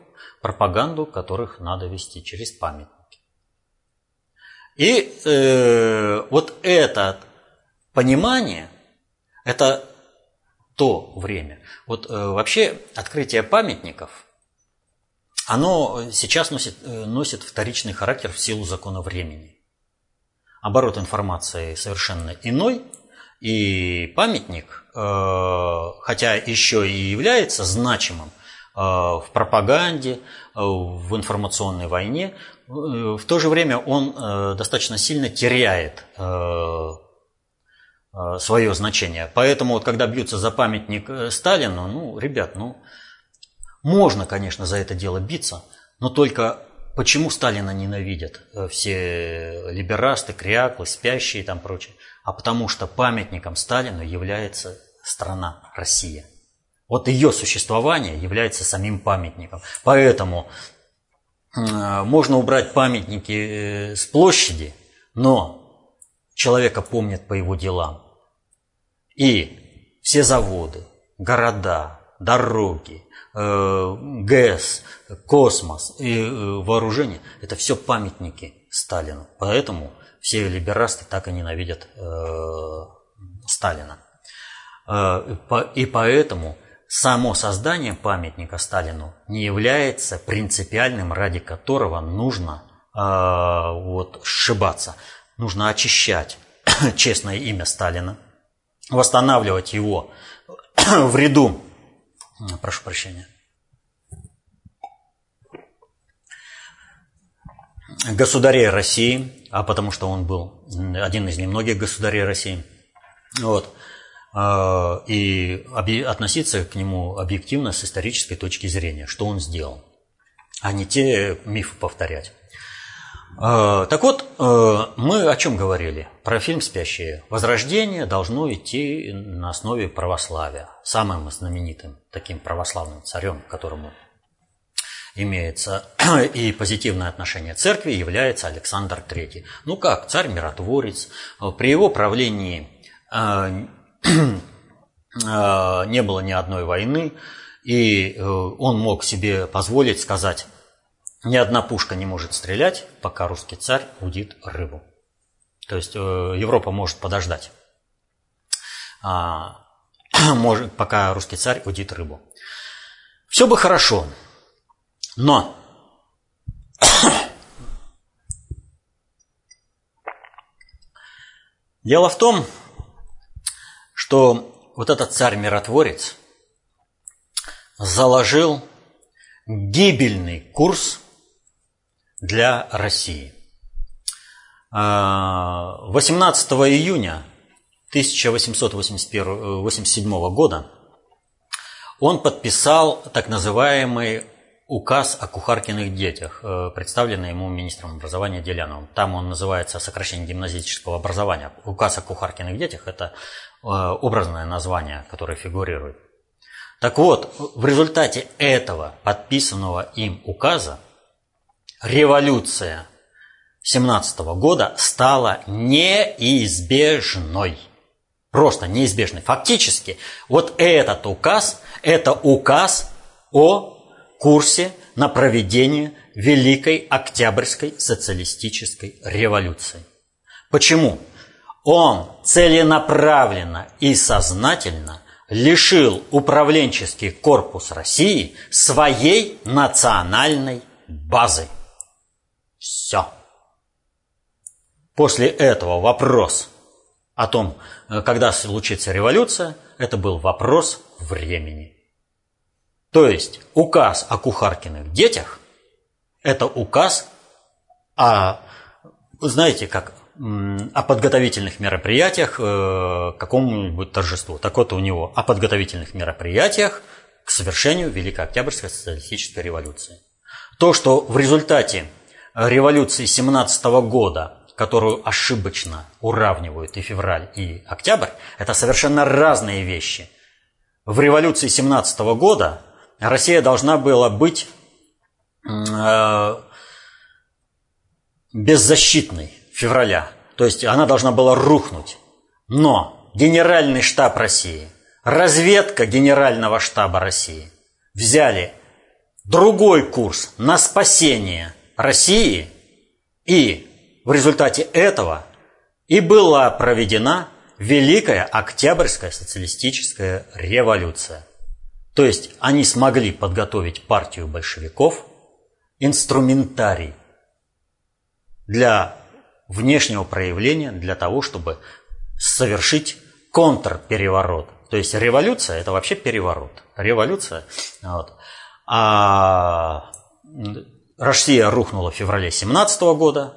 пропаганду которых надо вести через памятники. И э, вот это понимание, это то время. Вот э, вообще открытие памятников, оно сейчас носит, э, носит вторичный характер в силу закона времени. Оборот информации совершенно иной, и памятник, э, хотя еще и является значимым э, в пропаганде, э, в информационной войне, в то же время он достаточно сильно теряет свое значение. Поэтому вот когда бьются за памятник Сталину, ну, ребят, ну, можно, конечно, за это дело биться, но только почему Сталина ненавидят все либерасты, кряклы, спящие и там прочее? а потому что памятником Сталину является страна Россия. Вот ее существование является самим памятником. Поэтому э, можно убрать памятники э, с площади, но человека помнят по его делам. И все заводы, города, дороги, э, ГЭС, космос и вооружение – это все памятники Сталину. Поэтому все либерасты так и ненавидят э, Сталина. Э, и поэтому само создание памятника Сталину не является принципиальным, ради которого нужно э, вот, сшибаться. Нужно очищать честное имя Сталина, восстанавливать его в ряду, прошу прощения, государей России, а потому что он был один из немногих государей России. Вот. А, и относиться к нему объективно с исторической точки зрения, что он сделал, а не те мифы повторять. А, так вот, а, мы о чем говорили? Про фильм «Спящие». Возрождение должно идти на основе православия. Самым знаменитым таким православным царем, которому имеется и позитивное отношение церкви, является Александр III. Ну как, царь-миротворец. При его правлении э, э, не было ни одной войны, и э, он мог себе позволить сказать, ни одна пушка не может стрелять, пока русский царь удит рыбу. То есть Европа может подождать, а, пока русский царь удит рыбу. Все бы хорошо, но дело в том, что вот этот царь-миротворец заложил гибельный курс для России. 18 а, июня 1887 года он подписал так называемый указ о кухаркиных детях, э, представленный ему министром образования Деляновым. Там он называется «Сокращение гимназического образования». Указ о кухаркиных детях – это э, образное название, которое фигурирует. Так вот, в результате этого подписанного им указа революция 17 года стала неизбежной. Просто неизбежной. Фактически, вот этот указ – это указ о курсе на проведение Великой Октябрьской социалистической революции. Почему? Он целенаправленно и сознательно лишил управленческий корпус России своей национальной базы. Все. После этого вопрос о том, когда случится революция, это был вопрос времени. То есть указ о кухаркиных детях – это указ о, знаете, как о подготовительных мероприятиях э, к какому-нибудь торжеству. Так вот у него о подготовительных мероприятиях к совершению Великой Октябрьской социалистической революции. То, что в результате революции 17 года, которую ошибочно уравнивают и февраль, и октябрь, это совершенно разные вещи. В революции 17 года Россия должна была быть э, беззащитной февраля. То есть она должна была рухнуть. Но Генеральный штаб России разведка Генерального штаба России взяли другой курс на спасение России, и в результате этого и была проведена Великая Октябрьская социалистическая революция. То есть они смогли подготовить партию большевиков, инструментарий для внешнего проявления, для того, чтобы совершить контрпереворот. То есть революция – это вообще переворот. Революция. Вот. А Россия рухнула в феврале 17 года,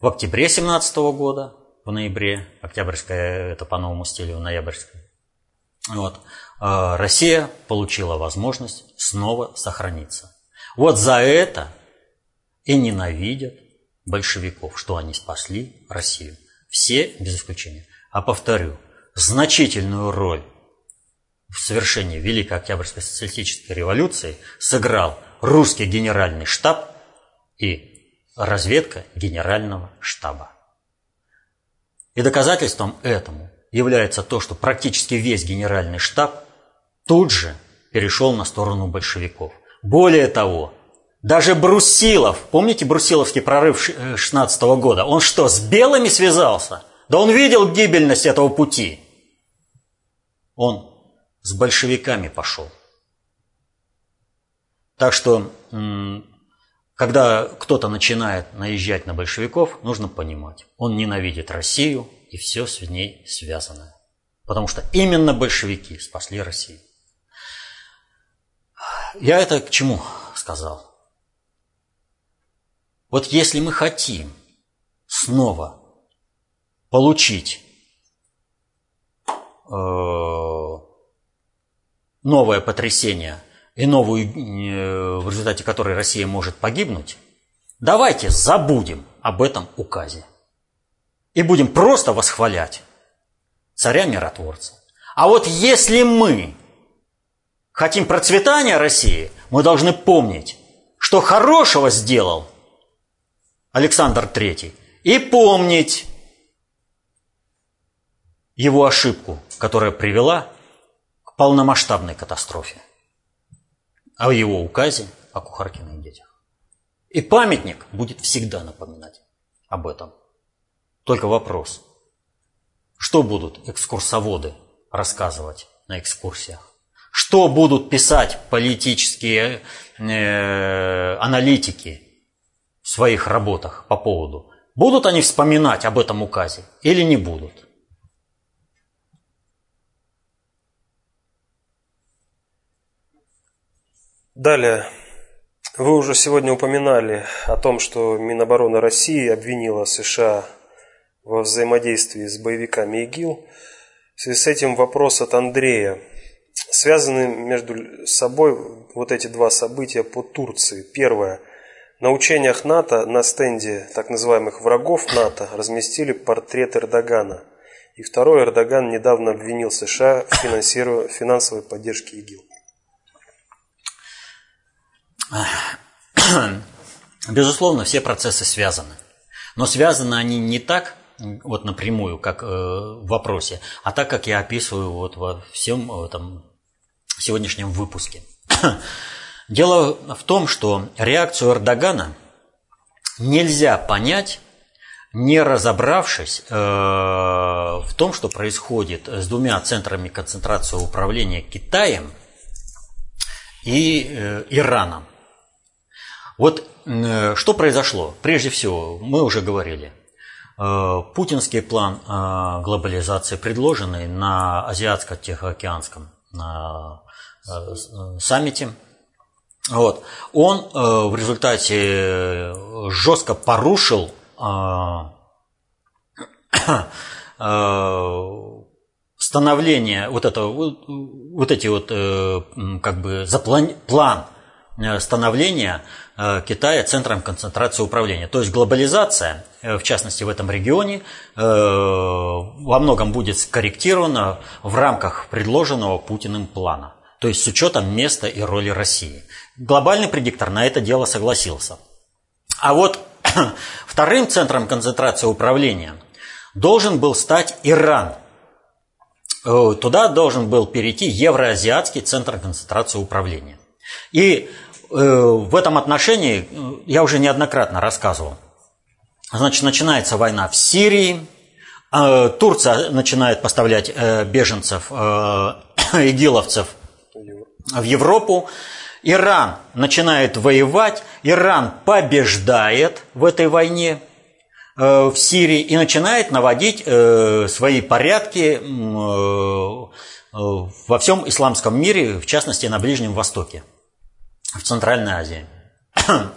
в октябре 17 года, в ноябре, октябрьская, это по новому стилю, ноябрьская. Вот. А Россия получила возможность снова сохраниться. Вот за это и ненавидят большевиков, что они спасли Россию. Все без исключения. А повторю, значительную роль в совершении Великой Октябрьской социалистической революции сыграл русский генеральный штаб и разведка генерального штаба. И доказательством этому является то, что практически весь генеральный штаб тут же перешел на сторону большевиков. Более того, даже Брусилов, помните Брусиловский прорыв 16 э, года, он что, с белыми связался? Да он видел гибельность этого пути. Он с большевиками пошел. Так что, когда кто-то начинает наезжать на большевиков, нужно понимать, он ненавидит Россию и все с ней связанное. Потому что именно большевики спасли Россию. Я это к чему сказал? Вот если мы хотим снова получить э, новое потрясение и новую, э, в результате которой Россия может погибнуть, давайте забудем об этом указе и будем просто восхвалять царя-миротворца. А вот если мы хотим процветания России, мы должны помнить, что хорошего сделал Александр III, и помнить его ошибку, которая привела полномасштабной катастрофе. О его указе о Кухаркиных детях. И памятник будет всегда напоминать об этом. Только вопрос, что будут экскурсоводы рассказывать на экскурсиях? Что будут писать политические э, аналитики в своих работах по поводу? Будут они вспоминать об этом указе или не будут? Далее. Вы уже сегодня упоминали о том, что Минобороны России обвинила США во взаимодействии с боевиками ИГИЛ. В связи с этим вопрос от Андрея. Связаны между собой вот эти два события по Турции. Первое. На учениях НАТО на стенде так называемых врагов НАТО разместили портрет Эрдогана. И второе, Эрдоган недавно обвинил США в финансовой поддержке ИГИЛ. Безусловно, все процессы связаны. Но связаны они не так, вот напрямую, как э, в вопросе, а так, как я описываю вот во всем этом сегодняшнем выпуске. Дело в том, что реакцию Эрдогана нельзя понять, не разобравшись э, в том, что происходит с двумя центрами концентрации управления Китаем и э, Ираном. Вот э, что произошло? Прежде всего, мы уже говорили, э, путинский план э, глобализации, предложенный на Азиатско-Тихоокеанском саммите, вот, он в результате жестко порушил становление вот этого вот эти вот как бы заплан, план становления Китая центром концентрации управления. То есть глобализация, э, в частности в этом регионе, э, во многом будет скорректирована в рамках предложенного Путиным плана. То есть с учетом места и роли России. Глобальный предиктор на это дело согласился. А вот вторым центром концентрации управления должен был стать Иран. э, туда должен был перейти Евроазиатский центр концентрации управления. И э, в этом отношении я уже неоднократно рассказывал. Значит, начинается война в Сирии, Турция начинает поставлять беженцев, игиловцев в Европу, Иран начинает воевать, Иран побеждает в этой войне э, в Сирии и начинает наводить э, свои порядки э, во всем исламском мире, в частности на Ближнем Востоке, в Центральной Азии.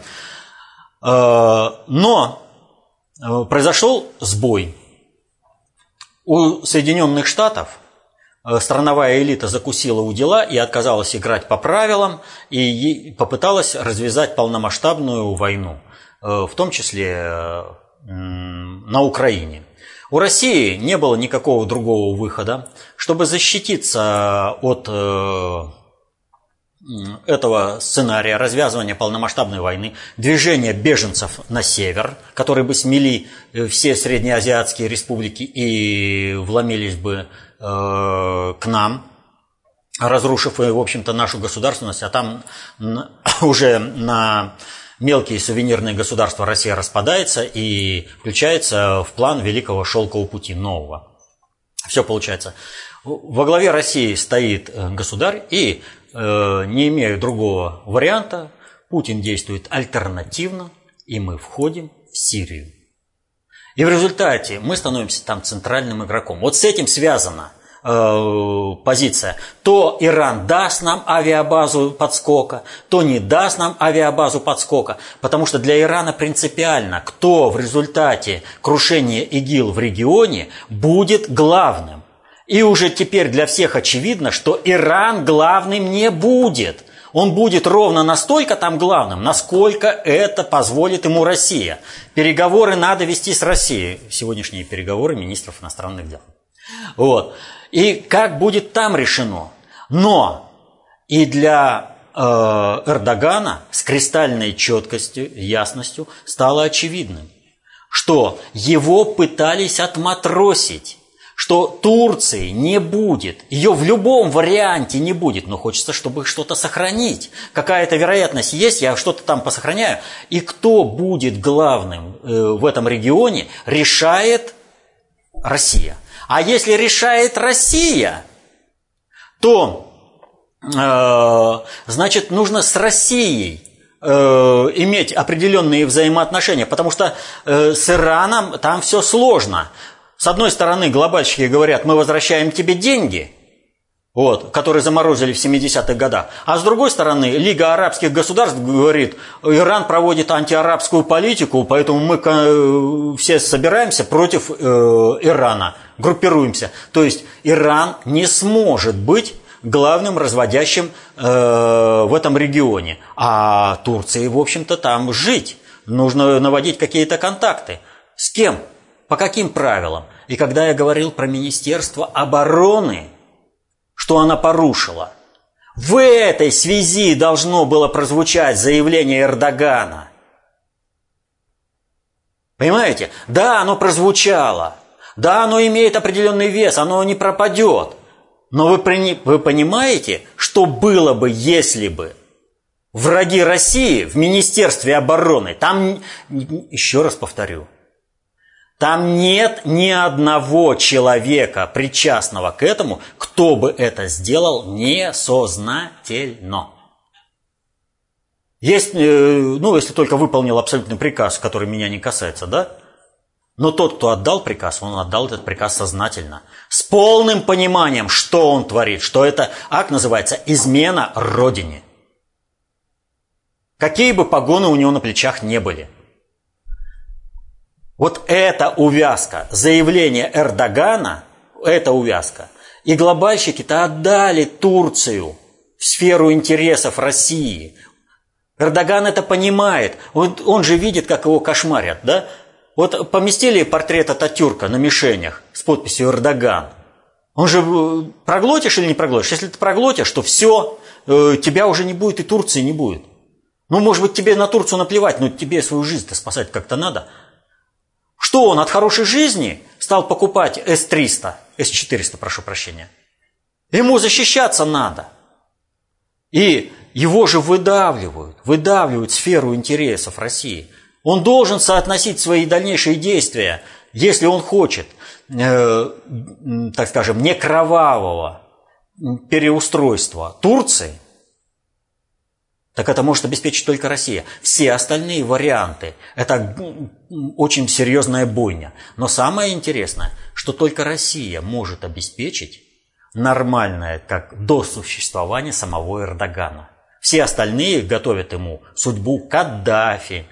Но произошел сбой. У Соединенных Штатов Э, страновая элита закусила у дела и отказалась играть по правилам и попыталась развязать полномасштабную войну, э, в том числе э, на Украине. У России не было никакого другого выхода, чтобы защититься от этого сценария развязывания полномасштабной войны, движения беженцев на север, которые бы смели все среднеазиатские республики и вломились бы Э, к нам, разрушив, в общем-то, нашу государственность, а там уже на мелкие сувенирные государства Россия распадается и включается в план Великого Шелкового пути нового. Все получается. Во главе России стоит э, государь, и э, не имея другого варианта, Путин действует альтернативно, и мы входим в Сирию. И в результате мы становимся там центральным игроком. Вот с этим связана э, позиция. То Иран даст нам авиабазу подскока, то не даст нам авиабазу подскока. Потому что для Ирана принципиально, кто в результате крушения ИГИЛ в регионе будет главным. И уже теперь для всех очевидно, что Иран главным не будет. Он будет ровно настолько там главным, насколько это позволит ему Россия. Переговоры надо вести с Россией. Сегодняшние переговоры министров иностранных дел. Вот. И как будет там решено. Но и для э, Эрдогана с кристальной четкостью, ясностью стало очевидным, что его пытались отматросить что Турции не будет, ее в любом варианте не будет, но хочется, чтобы что-то сохранить. Какая-то вероятность есть, я что-то там посохраняю. И кто будет главным э, в этом регионе, решает Россия. А если решает Россия, то э, значит нужно с Россией э, иметь определенные взаимоотношения, потому что с Ираном там все сложно. С одной стороны, глобальщики говорят, мы возвращаем тебе деньги, вот, которые заморозили в 70-х годах. А с другой стороны, Лига арабских государств говорит, Иран проводит антиарабскую политику, поэтому мы э, все собираемся против э, Ирана, группируемся. То есть Иран не сможет быть главным разводящим э, в этом регионе. А Турции, в общем-то, там жить. Нужно наводить какие-то контакты. С кем? По каким правилам? И когда я говорил про Министерство обороны, что она порушила, в этой связи должно было прозвучать заявление Эрдогана. Понимаете? Да, оно прозвучало. Да, оно имеет определенный вес, оно не пропадет. Но вы, вы понимаете, что было бы, если бы враги России в Министерстве обороны, там, еще раз повторю, там нет ни одного человека, причастного к этому, кто бы это сделал несознательно. Есть, э, ну, если только выполнил абсолютный приказ, который меня не касается, да? Но тот, кто отдал приказ, он отдал этот приказ сознательно. С полным пониманием, что он творит, что это акт называется измена Родине. Какие бы погоны у него на плечах не были – вот эта увязка, заявление Эрдогана, эта увязка, и глобальщики-то отдали Турцию в сферу интересов России. Эрдоган это понимает, он, он же видит, как его кошмарят, да? Вот поместили портрет Ататюрка на мишенях с подписью Эрдоган. Он же э, проглотишь или не проглотишь? Если ты проглотишь, то все, э, тебя уже не будет и Турции не будет. Ну, может быть, тебе на Турцию наплевать, но тебе свою жизнь-то спасать как-то надо – Что он от хорошей жизни стал покупать С-300, С-400, прошу прощения? Ему защищаться надо. И его же выдавливают, выдавливают сферу интересов России. Он должен соотносить свои дальнейшие действия, если он хочет, э, так скажем, не кровавого переустройства Турции – так это может обеспечить только Россия. Все остальные варианты – это очень серьезная бойня. Но самое интересное, что только Россия может обеспечить нормальное, как до существования самого Эрдогана. Все остальные готовят ему судьбу Каддафи,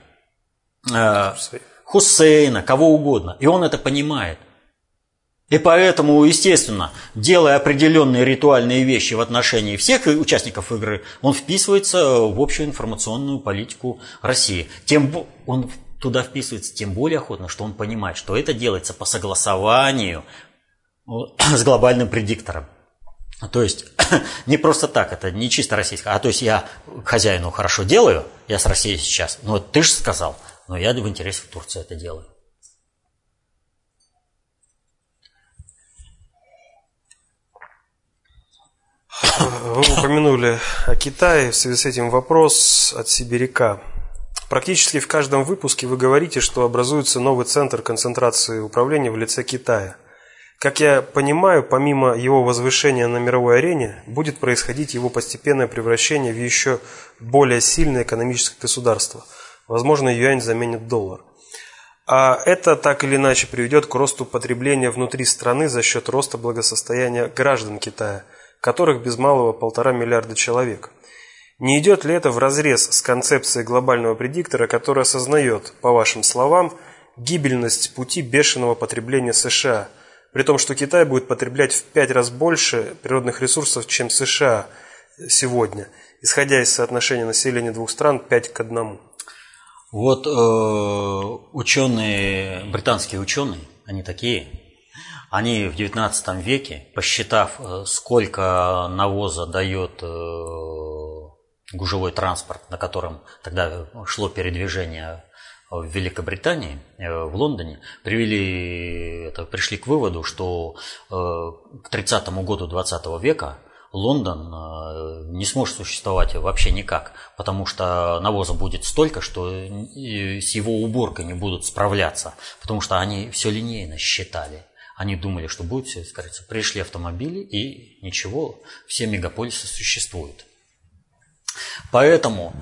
э, Хусейна, кого угодно. И он это понимает. И поэтому, естественно, делая определенные ритуальные вещи в отношении всех участников игры, он вписывается в общую информационную политику России. Тем он туда вписывается тем более охотно, что он понимает, что это делается по согласованию с глобальным предиктором. То есть не просто так, это не чисто российское, а то есть я хозяину хорошо делаю, я с Россией сейчас, ну ты же сказал, но я в интересах Турции это делаю. Вы упомянули о Китае, в связи с этим вопрос от сибиряка. Практически в каждом выпуске вы говорите, что образуется новый центр концентрации управления в лице Китая. Как я понимаю, помимо его возвышения на мировой арене, будет происходить его постепенное превращение в еще более сильное экономическое государство. Возможно, юань заменит доллар. А это так или иначе приведет к росту потребления внутри страны за счет роста благосостояния граждан Китая – которых без малого полтора миллиарда человек. Не идет ли это вразрез с концепцией глобального предиктора, который осознает, по вашим словам, гибельность пути бешеного потребления США, при том, что Китай будет потреблять в пять раз больше природных ресурсов, чем США сегодня, исходя из соотношения населения двух стран 5 к 1? Вот э, ученые, британские ученые, они такие, они в XIX веке, посчитав, э, сколько навоза дает э, гужевой транспорт, на котором тогда шло передвижение в Великобритании, э, в Лондоне, привели, это, пришли к выводу, что к 30 году 20 века Лондон не сможет существовать вообще никак, потому что навоза будет столько, что с его уборкой не будут справляться, потому что они все линейно считали. Они думали, что будет все искориться. Пришли автомобили и ничего, все мегаполисы существуют. Поэтому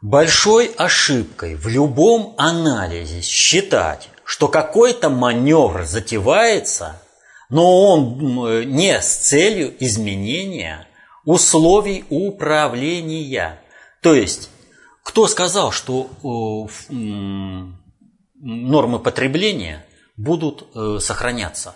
большой ошибкой в любом анализе считать, что какой-то маневр затевается, но он не с целью изменения условий управления. То есть, кто сказал, что нормы потребления будут э, сохраняться.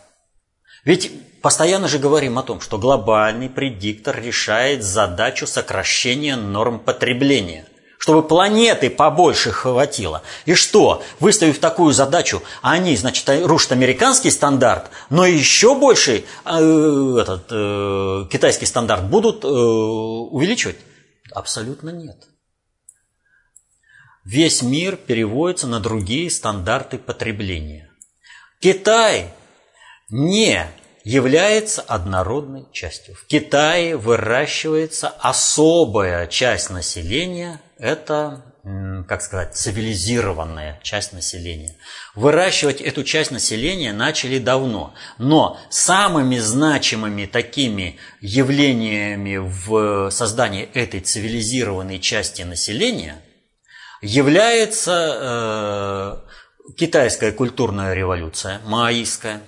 Ведь постоянно же говорим о том, что глобальный предиктор решает задачу сокращения норм потребления, чтобы планеты побольше хватило. И что, выставив такую задачу, они, значит, рушат американский стандарт, но еще больше э, этот, э, китайский стандарт будут э, увеличивать? Абсолютно нет. Весь мир переводится на другие стандарты потребления. Китай не является однородной частью. В Китае выращивается особая часть населения, это, как сказать, цивилизированная часть населения. Выращивать эту часть населения начали давно, но самыми значимыми такими явлениями в создании этой цивилизированной части населения является э, китайская культурная революция, маоистская,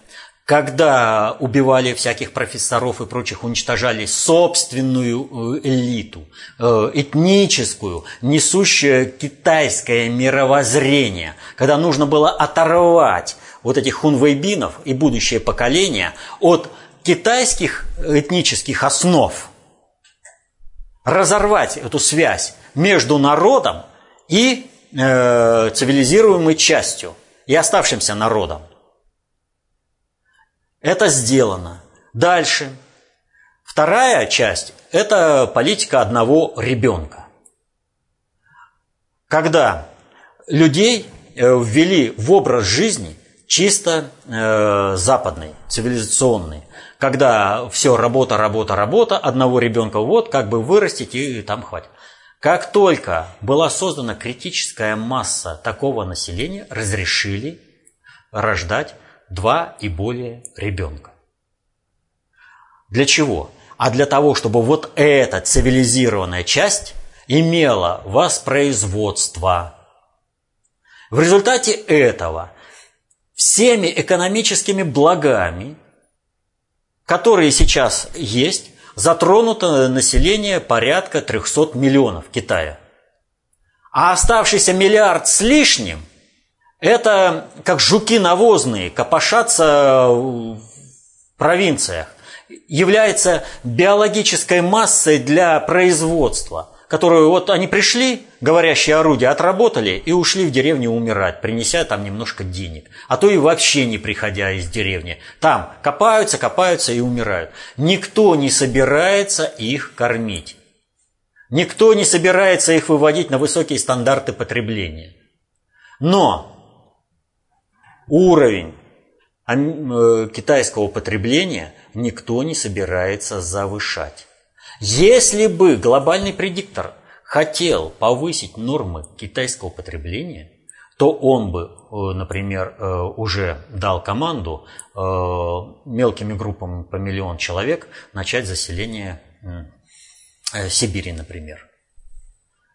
когда убивали всяких профессоров и прочих, уничтожали собственную э, элиту, э, этническую, несущую китайское мировоззрение, когда нужно было оторвать вот этих хунвейбинов и будущее поколение от китайских этнических основ, разорвать эту связь между народом и э, цивилизируемой частью и оставшимся народом. Это сделано. Дальше. Вторая часть – это политика одного ребенка. Когда людей э, ввели в образ жизни, чисто э, западный, цивилизационный, когда все работа, работа, работа, одного ребенка вот как бы вырастить и там хватит. Как только была создана критическая масса такого населения, разрешили рождать два и более ребенка. Для чего? А для того, чтобы вот эта цивилизированная часть имела воспроизводство. В результате этого всеми экономическими благами, которые сейчас есть, затронуто население порядка 300 миллионов Китая. А оставшийся миллиард с лишним – это как жуки навозные, копошатся в провинциях, является биологической массой для производства – которую вот они пришли, говорящие орудия, отработали и ушли в деревню умирать, принеся там немножко денег. А то и вообще не приходя из деревни. Там копаются, копаются и умирают. Никто не собирается их кормить. Никто не собирается их выводить на высокие стандарты потребления. Но уровень э, китайского потребления никто не собирается завышать. Если бы глобальный предиктор хотел повысить нормы китайского потребления, то он бы, э, например, э, уже дал команду э, мелкими группами по миллион человек начать заселение Сибири, например.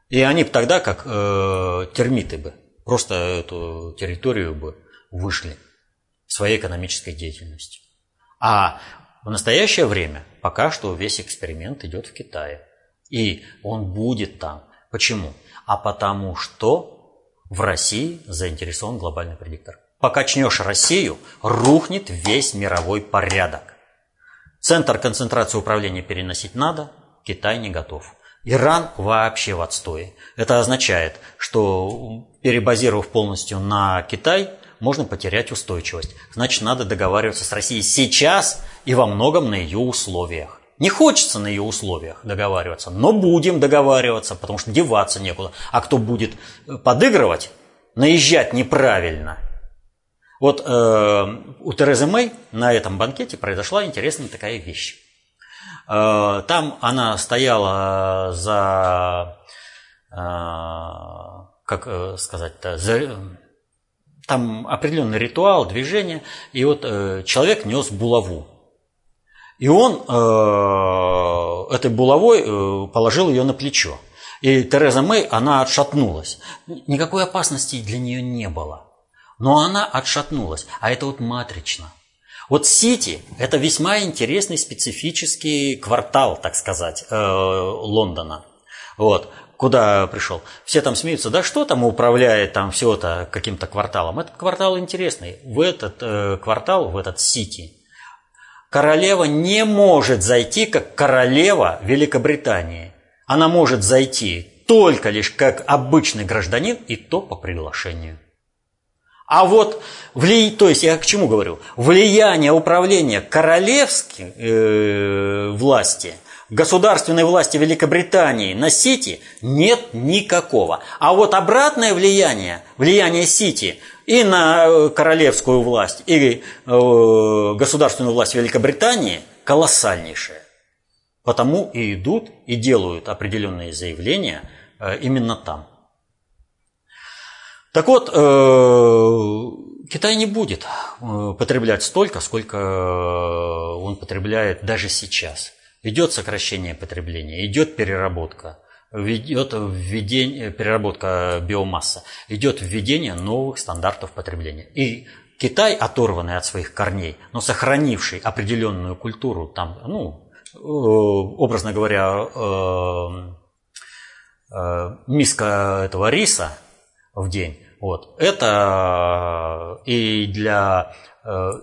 И они бы тогда, как термиты бы, просто эту территорию бы вышли своей экономической деятельностью. А в настоящее время пока что весь эксперимент идет в Китае. И он будет там. Почему? А потому что в России заинтересован глобальный предиктор. Покачнешь Россию, рухнет весь мировой порядок. Центр концентрации управления переносить надо, Китай не готов. Иран вообще в отстое. Это означает, что перебазировав полностью на Китай, можно потерять устойчивость. Значит, надо договариваться с Россией сейчас и во многом на ее условиях. Не хочется на ее условиях договариваться, но будем договариваться, потому что деваться некуда. А кто будет э, подыгрывать, наезжать неправильно. Вот э, у Терезы Мэй на этом банкете произошла интересная такая вещь. Э, там она стояла за, э, как э, сказать-то, за там определенный ритуал, движение, и вот э, человек нес булаву. И он э, этой булавой э, положил ее на плечо. И Тереза Мэй, она отшатнулась. Никакой опасности для нее не было. Но она отшатнулась. А это вот матрично. Вот Сити – это весьма интересный специфический квартал, так сказать, Лондона. Вот куда пришел. Все там смеются, да что там управляет там все это каким-то кварталом. Этот квартал интересный. В этот э, квартал, в этот сити, королева не может зайти как королева Великобритании. Она может зайти только лишь как обычный гражданин и то по приглашению. А вот, вли... то есть я к чему говорю? Влияние управления королевской э, власти – государственной власти Великобритании на Сити нет никакого. А вот обратное влияние, влияние Сити и на э, королевскую власть, и э, государственную власть Великобритании колоссальнейшее. Потому и идут и делают определенные заявления э, именно там. Так вот, Китай не будет потреблять столько, сколько он потребляет даже сейчас. Идет сокращение потребления, идет переработка, идет введение, переработка биомассы, идет введение новых стандартов потребления. И Китай, оторванный от своих корней, но сохранивший определенную культуру, там, ну, э, образно говоря, э, э, миска этого риса в день, вот, это и для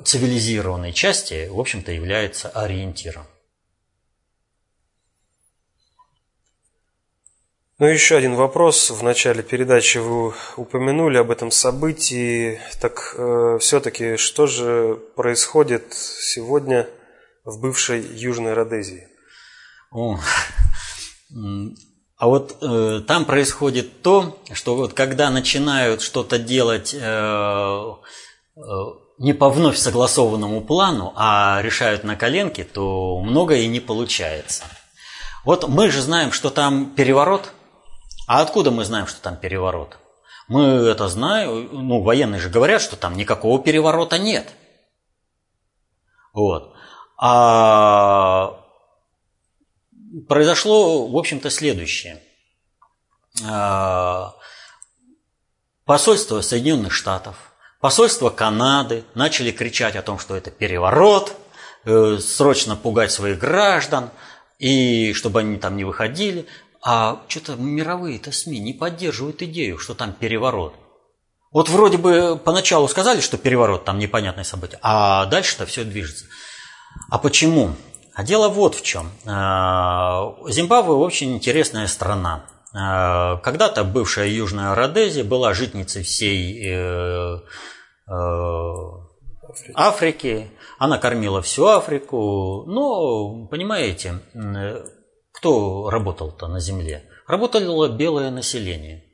цивилизированной части, в общем-то, является ориентиром. Ну, еще один вопрос. В начале передачи вы упомянули об этом событии. Так э, все-таки что же происходит сегодня в бывшей Южной Родезии? О, а вот э, там происходит то, что вот когда начинают что-то делать э, не по вновь согласованному плану, а решают на коленке, то многое и не получается. Вот мы же знаем, что там переворот. А откуда мы знаем, что там переворот? Мы это знаем, ну, военные же говорят, что там никакого переворота нет. Вот. А произошло, в общем-то, следующее. А, посольство Соединенных Штатов, посольство Канады начали кричать о том, что это переворот, э, срочно пугать своих граждан, и чтобы они там не выходили. А что-то мировые-то СМИ не поддерживают идею, что там переворот. Вот вроде бы поначалу сказали, что переворот, там непонятное событие, а дальше-то все движется. А почему? А дело вот в чем. А, Зимбабве очень интересная страна. А, когда-то бывшая Южная Родезия была житницей всей э, э, Африки. Она кормила всю Африку. Но, понимаете, кто работал-то на земле? Работало белое население.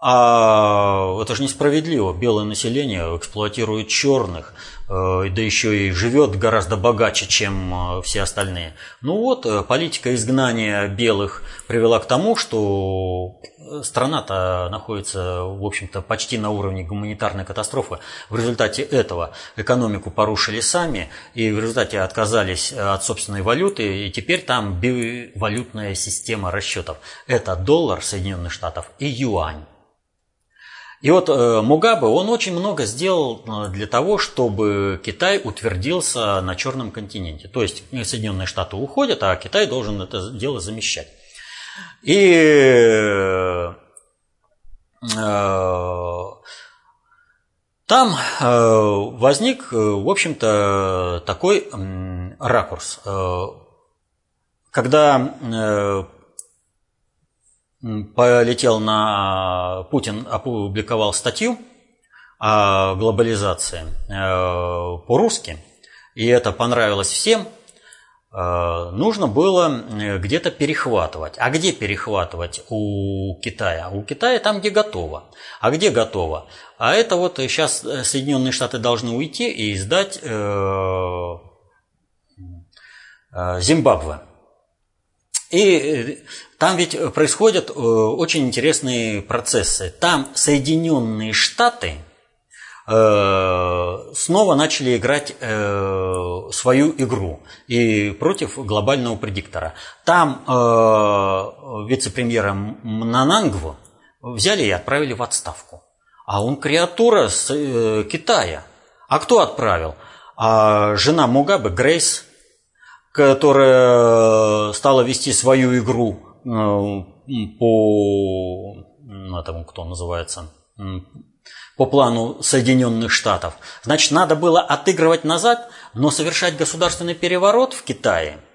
А это же несправедливо. Белое население эксплуатирует черных, да еще и живет гораздо богаче, чем э, все остальные. Ну вот, э, политика изгнания белых привела к тому, что страна-то находится, в общем-то, почти на уровне гуманитарной катастрофы. В результате этого экономику порушили сами, и в результате отказались от собственной валюты, и теперь там валютная система расчетов. Это доллар Соединенных Штатов и юань. И вот э, Мугабе, он очень много сделал э, для того, чтобы Китай утвердился на Черном континенте. То есть Соединенные Штаты уходят, а Китай должен это дело замещать. И э, там возник, в общем-то, такой ракурс. Когда полетел на... Путин опубликовал статью о глобализации э, по-русски, и это понравилось всем, э, нужно было э, где-то перехватывать. А где перехватывать у Китая? У Китая там, где готово. А где готово? А это вот сейчас Соединенные Штаты должны уйти и издать Зимбабве. И там ведь происходят очень интересные процессы. Там Соединенные Штаты снова начали играть свою игру и против глобального предиктора. Там вице-премьера Мнанангву взяли и отправили в отставку. А он креатура с Китая. А кто отправил? А жена Мугабе, Грейс которая стала вести свою игру э, по этому, кто называется, по плану Соединенных Штатов. Значит, надо было отыгрывать назад, но совершать государственный переворот в Китае –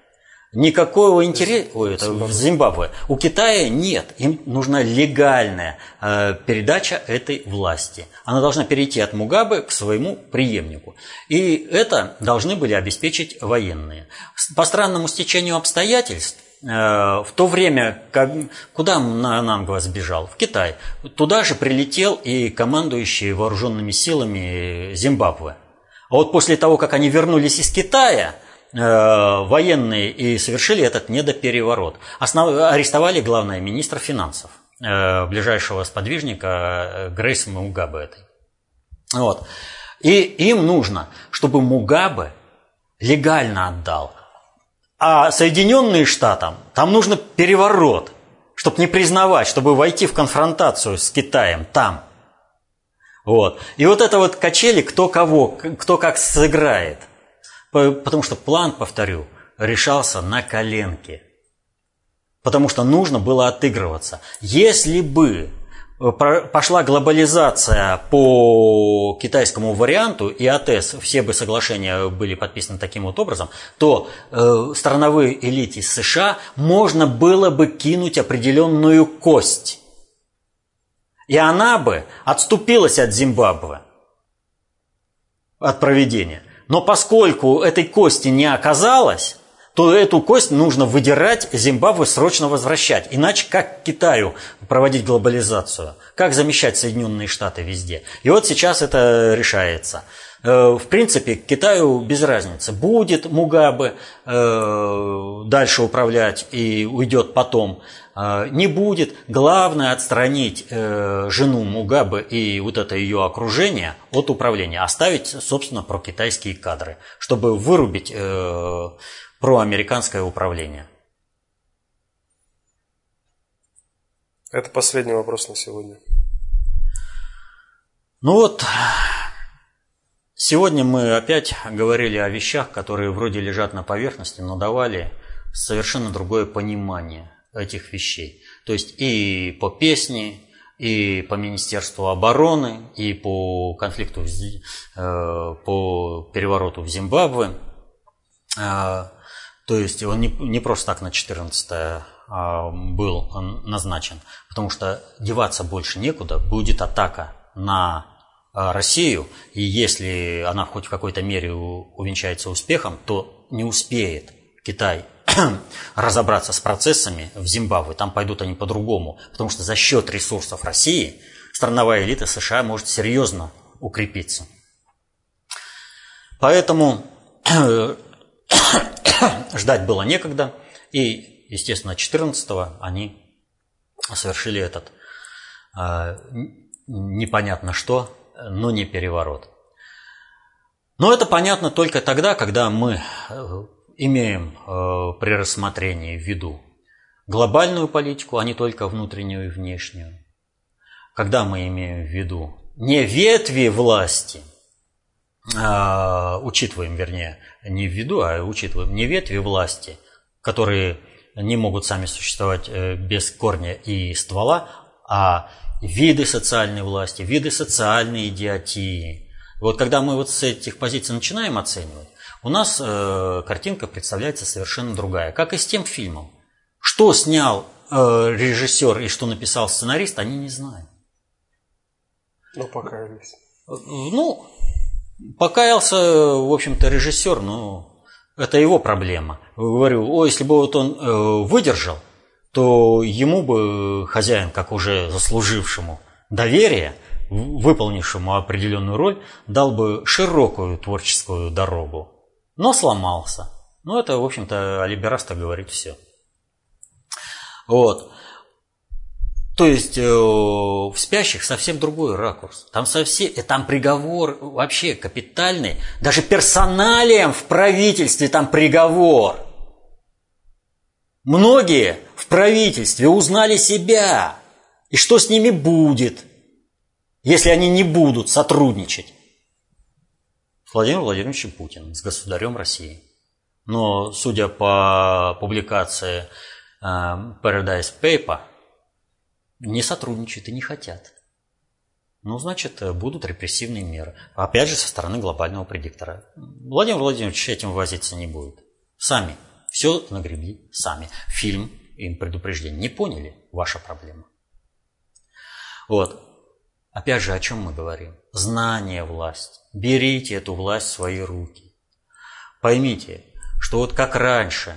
Никакого интереса это в Зимбабве. У Китая нет. Им нужна легальная э, передача этой власти. Она должна перейти от Мугабе к своему преемнику. И это должны были обеспечить военные. По странному стечению обстоятельств, э, в то время, как, куда Нангва сбежал? В Китай. Туда же прилетел и командующий вооруженными силами Зимбабве. А вот после того, как они вернулись из Китая, военные и совершили этот недопереворот. Основ... Арестовали, главное, министра финансов, э, ближайшего сподвижника э, Грейса Мугабе этой. Вот. И им нужно, чтобы Мугабе легально отдал. А Соединенные Штаты, там нужно переворот, чтобы не признавать, чтобы войти в конфронтацию с Китаем там. Вот. И вот это вот качели, кто кого, кто как сыграет – Потому что план, повторю, решался на коленке. Потому что нужно было отыгрываться. Если бы э, пошла глобализация по китайскому варианту, и АТС, все бы соглашения были подписаны таким вот образом, то э, страновой элите США можно было бы кинуть определенную кость. И она бы отступилась от Зимбабве, от проведения. Но поскольку этой кости не оказалось, то эту кость нужно выдирать, Зимбабве срочно возвращать. Иначе как Китаю проводить глобализацию? Как замещать Соединенные Штаты везде? И вот сейчас это решается. Э, в принципе, Китаю без разницы. Будет Мугабе э, дальше управлять и уйдет потом. Э, не будет. Главное отстранить жену Мугабе и вот это ее окружение от управления. Оставить, собственно, про китайские кадры, чтобы вырубить проамериканское управление. Это последний вопрос на сегодня. Ну вот, сегодня мы опять говорили о вещах, которые вроде лежат на поверхности, но давали совершенно другое понимание этих вещей. То есть и по песне, и по Министерству обороны, и по конфликту, э, по перевороту в Зимбабве. Э, то есть он не, не просто так на 14 а, был назначен, потому что деваться больше некуда, будет атака на а, Россию, и если она хоть в какой-то мере увенчается успехом, то не успеет Китай разобраться с процессами в Зимбабве, там пойдут они по-другому, потому что за счет ресурсов России страновая элита США может серьезно укрепиться. Поэтому ждать было некогда, и, естественно, 14-го они совершили этот э, непонятно что, но не переворот. Но это понятно только тогда, когда мы э, имеем э, при рассмотрении в виду глобальную политику, а не только внутреннюю и внешнюю. Когда мы имеем в виду не ветви власти – а, учитываем, вернее, не в виду, а учитываем не ветви власти, которые не могут сами существовать э, без корня и ствола, а виды социальной власти, виды социальной идиотии. Вот когда мы вот с этих позиций начинаем оценивать, у нас э, картинка представляется совершенно другая, как и с тем фильмом. Что снял э, режиссер и что написал сценарист, они не знают. Ну, покаялись. Ну, Покаялся, в общем-то, режиссер, но это его проблема. Говорю, о, если бы вот он э, выдержал, то ему бы хозяин, как уже заслужившему доверие, выполнившему определенную роль, дал бы широкую творческую дорогу. Но сломался. Ну, это, в общем-то, Алибераста говорит все. Вот. То есть э, в спящих совсем другой ракурс. Там совсем, э, там приговор вообще капитальный. Даже персоналием в правительстве там приговор. Многие в правительстве узнали себя. И что с ними будет, если они не будут сотрудничать? Владимиром Владимировичем Путиным, с государем России. Но, судя по публикации э, Paradise Paper, не сотрудничают и не хотят. Ну, значит, будут репрессивные меры. Опять же, со стороны глобального предиктора. Владимир Владимирович этим возиться не будет. Сами. Все нагребли сами. Фильм им предупреждение. Не поняли? Ваша проблема. Вот. Опять же, о чем мы говорим? Знание власть. Берите эту власть в свои руки. Поймите, что вот как раньше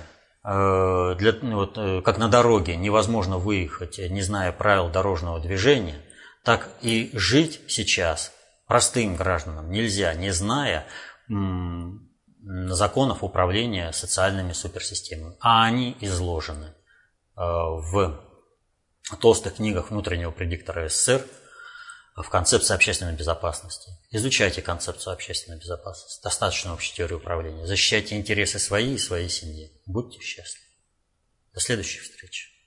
Э, для, ну, вот, э, как на дороге невозможно выехать, не зная правил дорожного движения, так и жить сейчас простым гражданам нельзя, не зная законов управления социальными суперсистемами. А они изложены э, в толстых книгах внутреннего предиктора СССР в концепции общественной безопасности. Изучайте концепцию общественной безопасности, достаточно общей теории управления. Защищайте интересы свои и своей семьи. Будьте счастливы. До следующих встреч.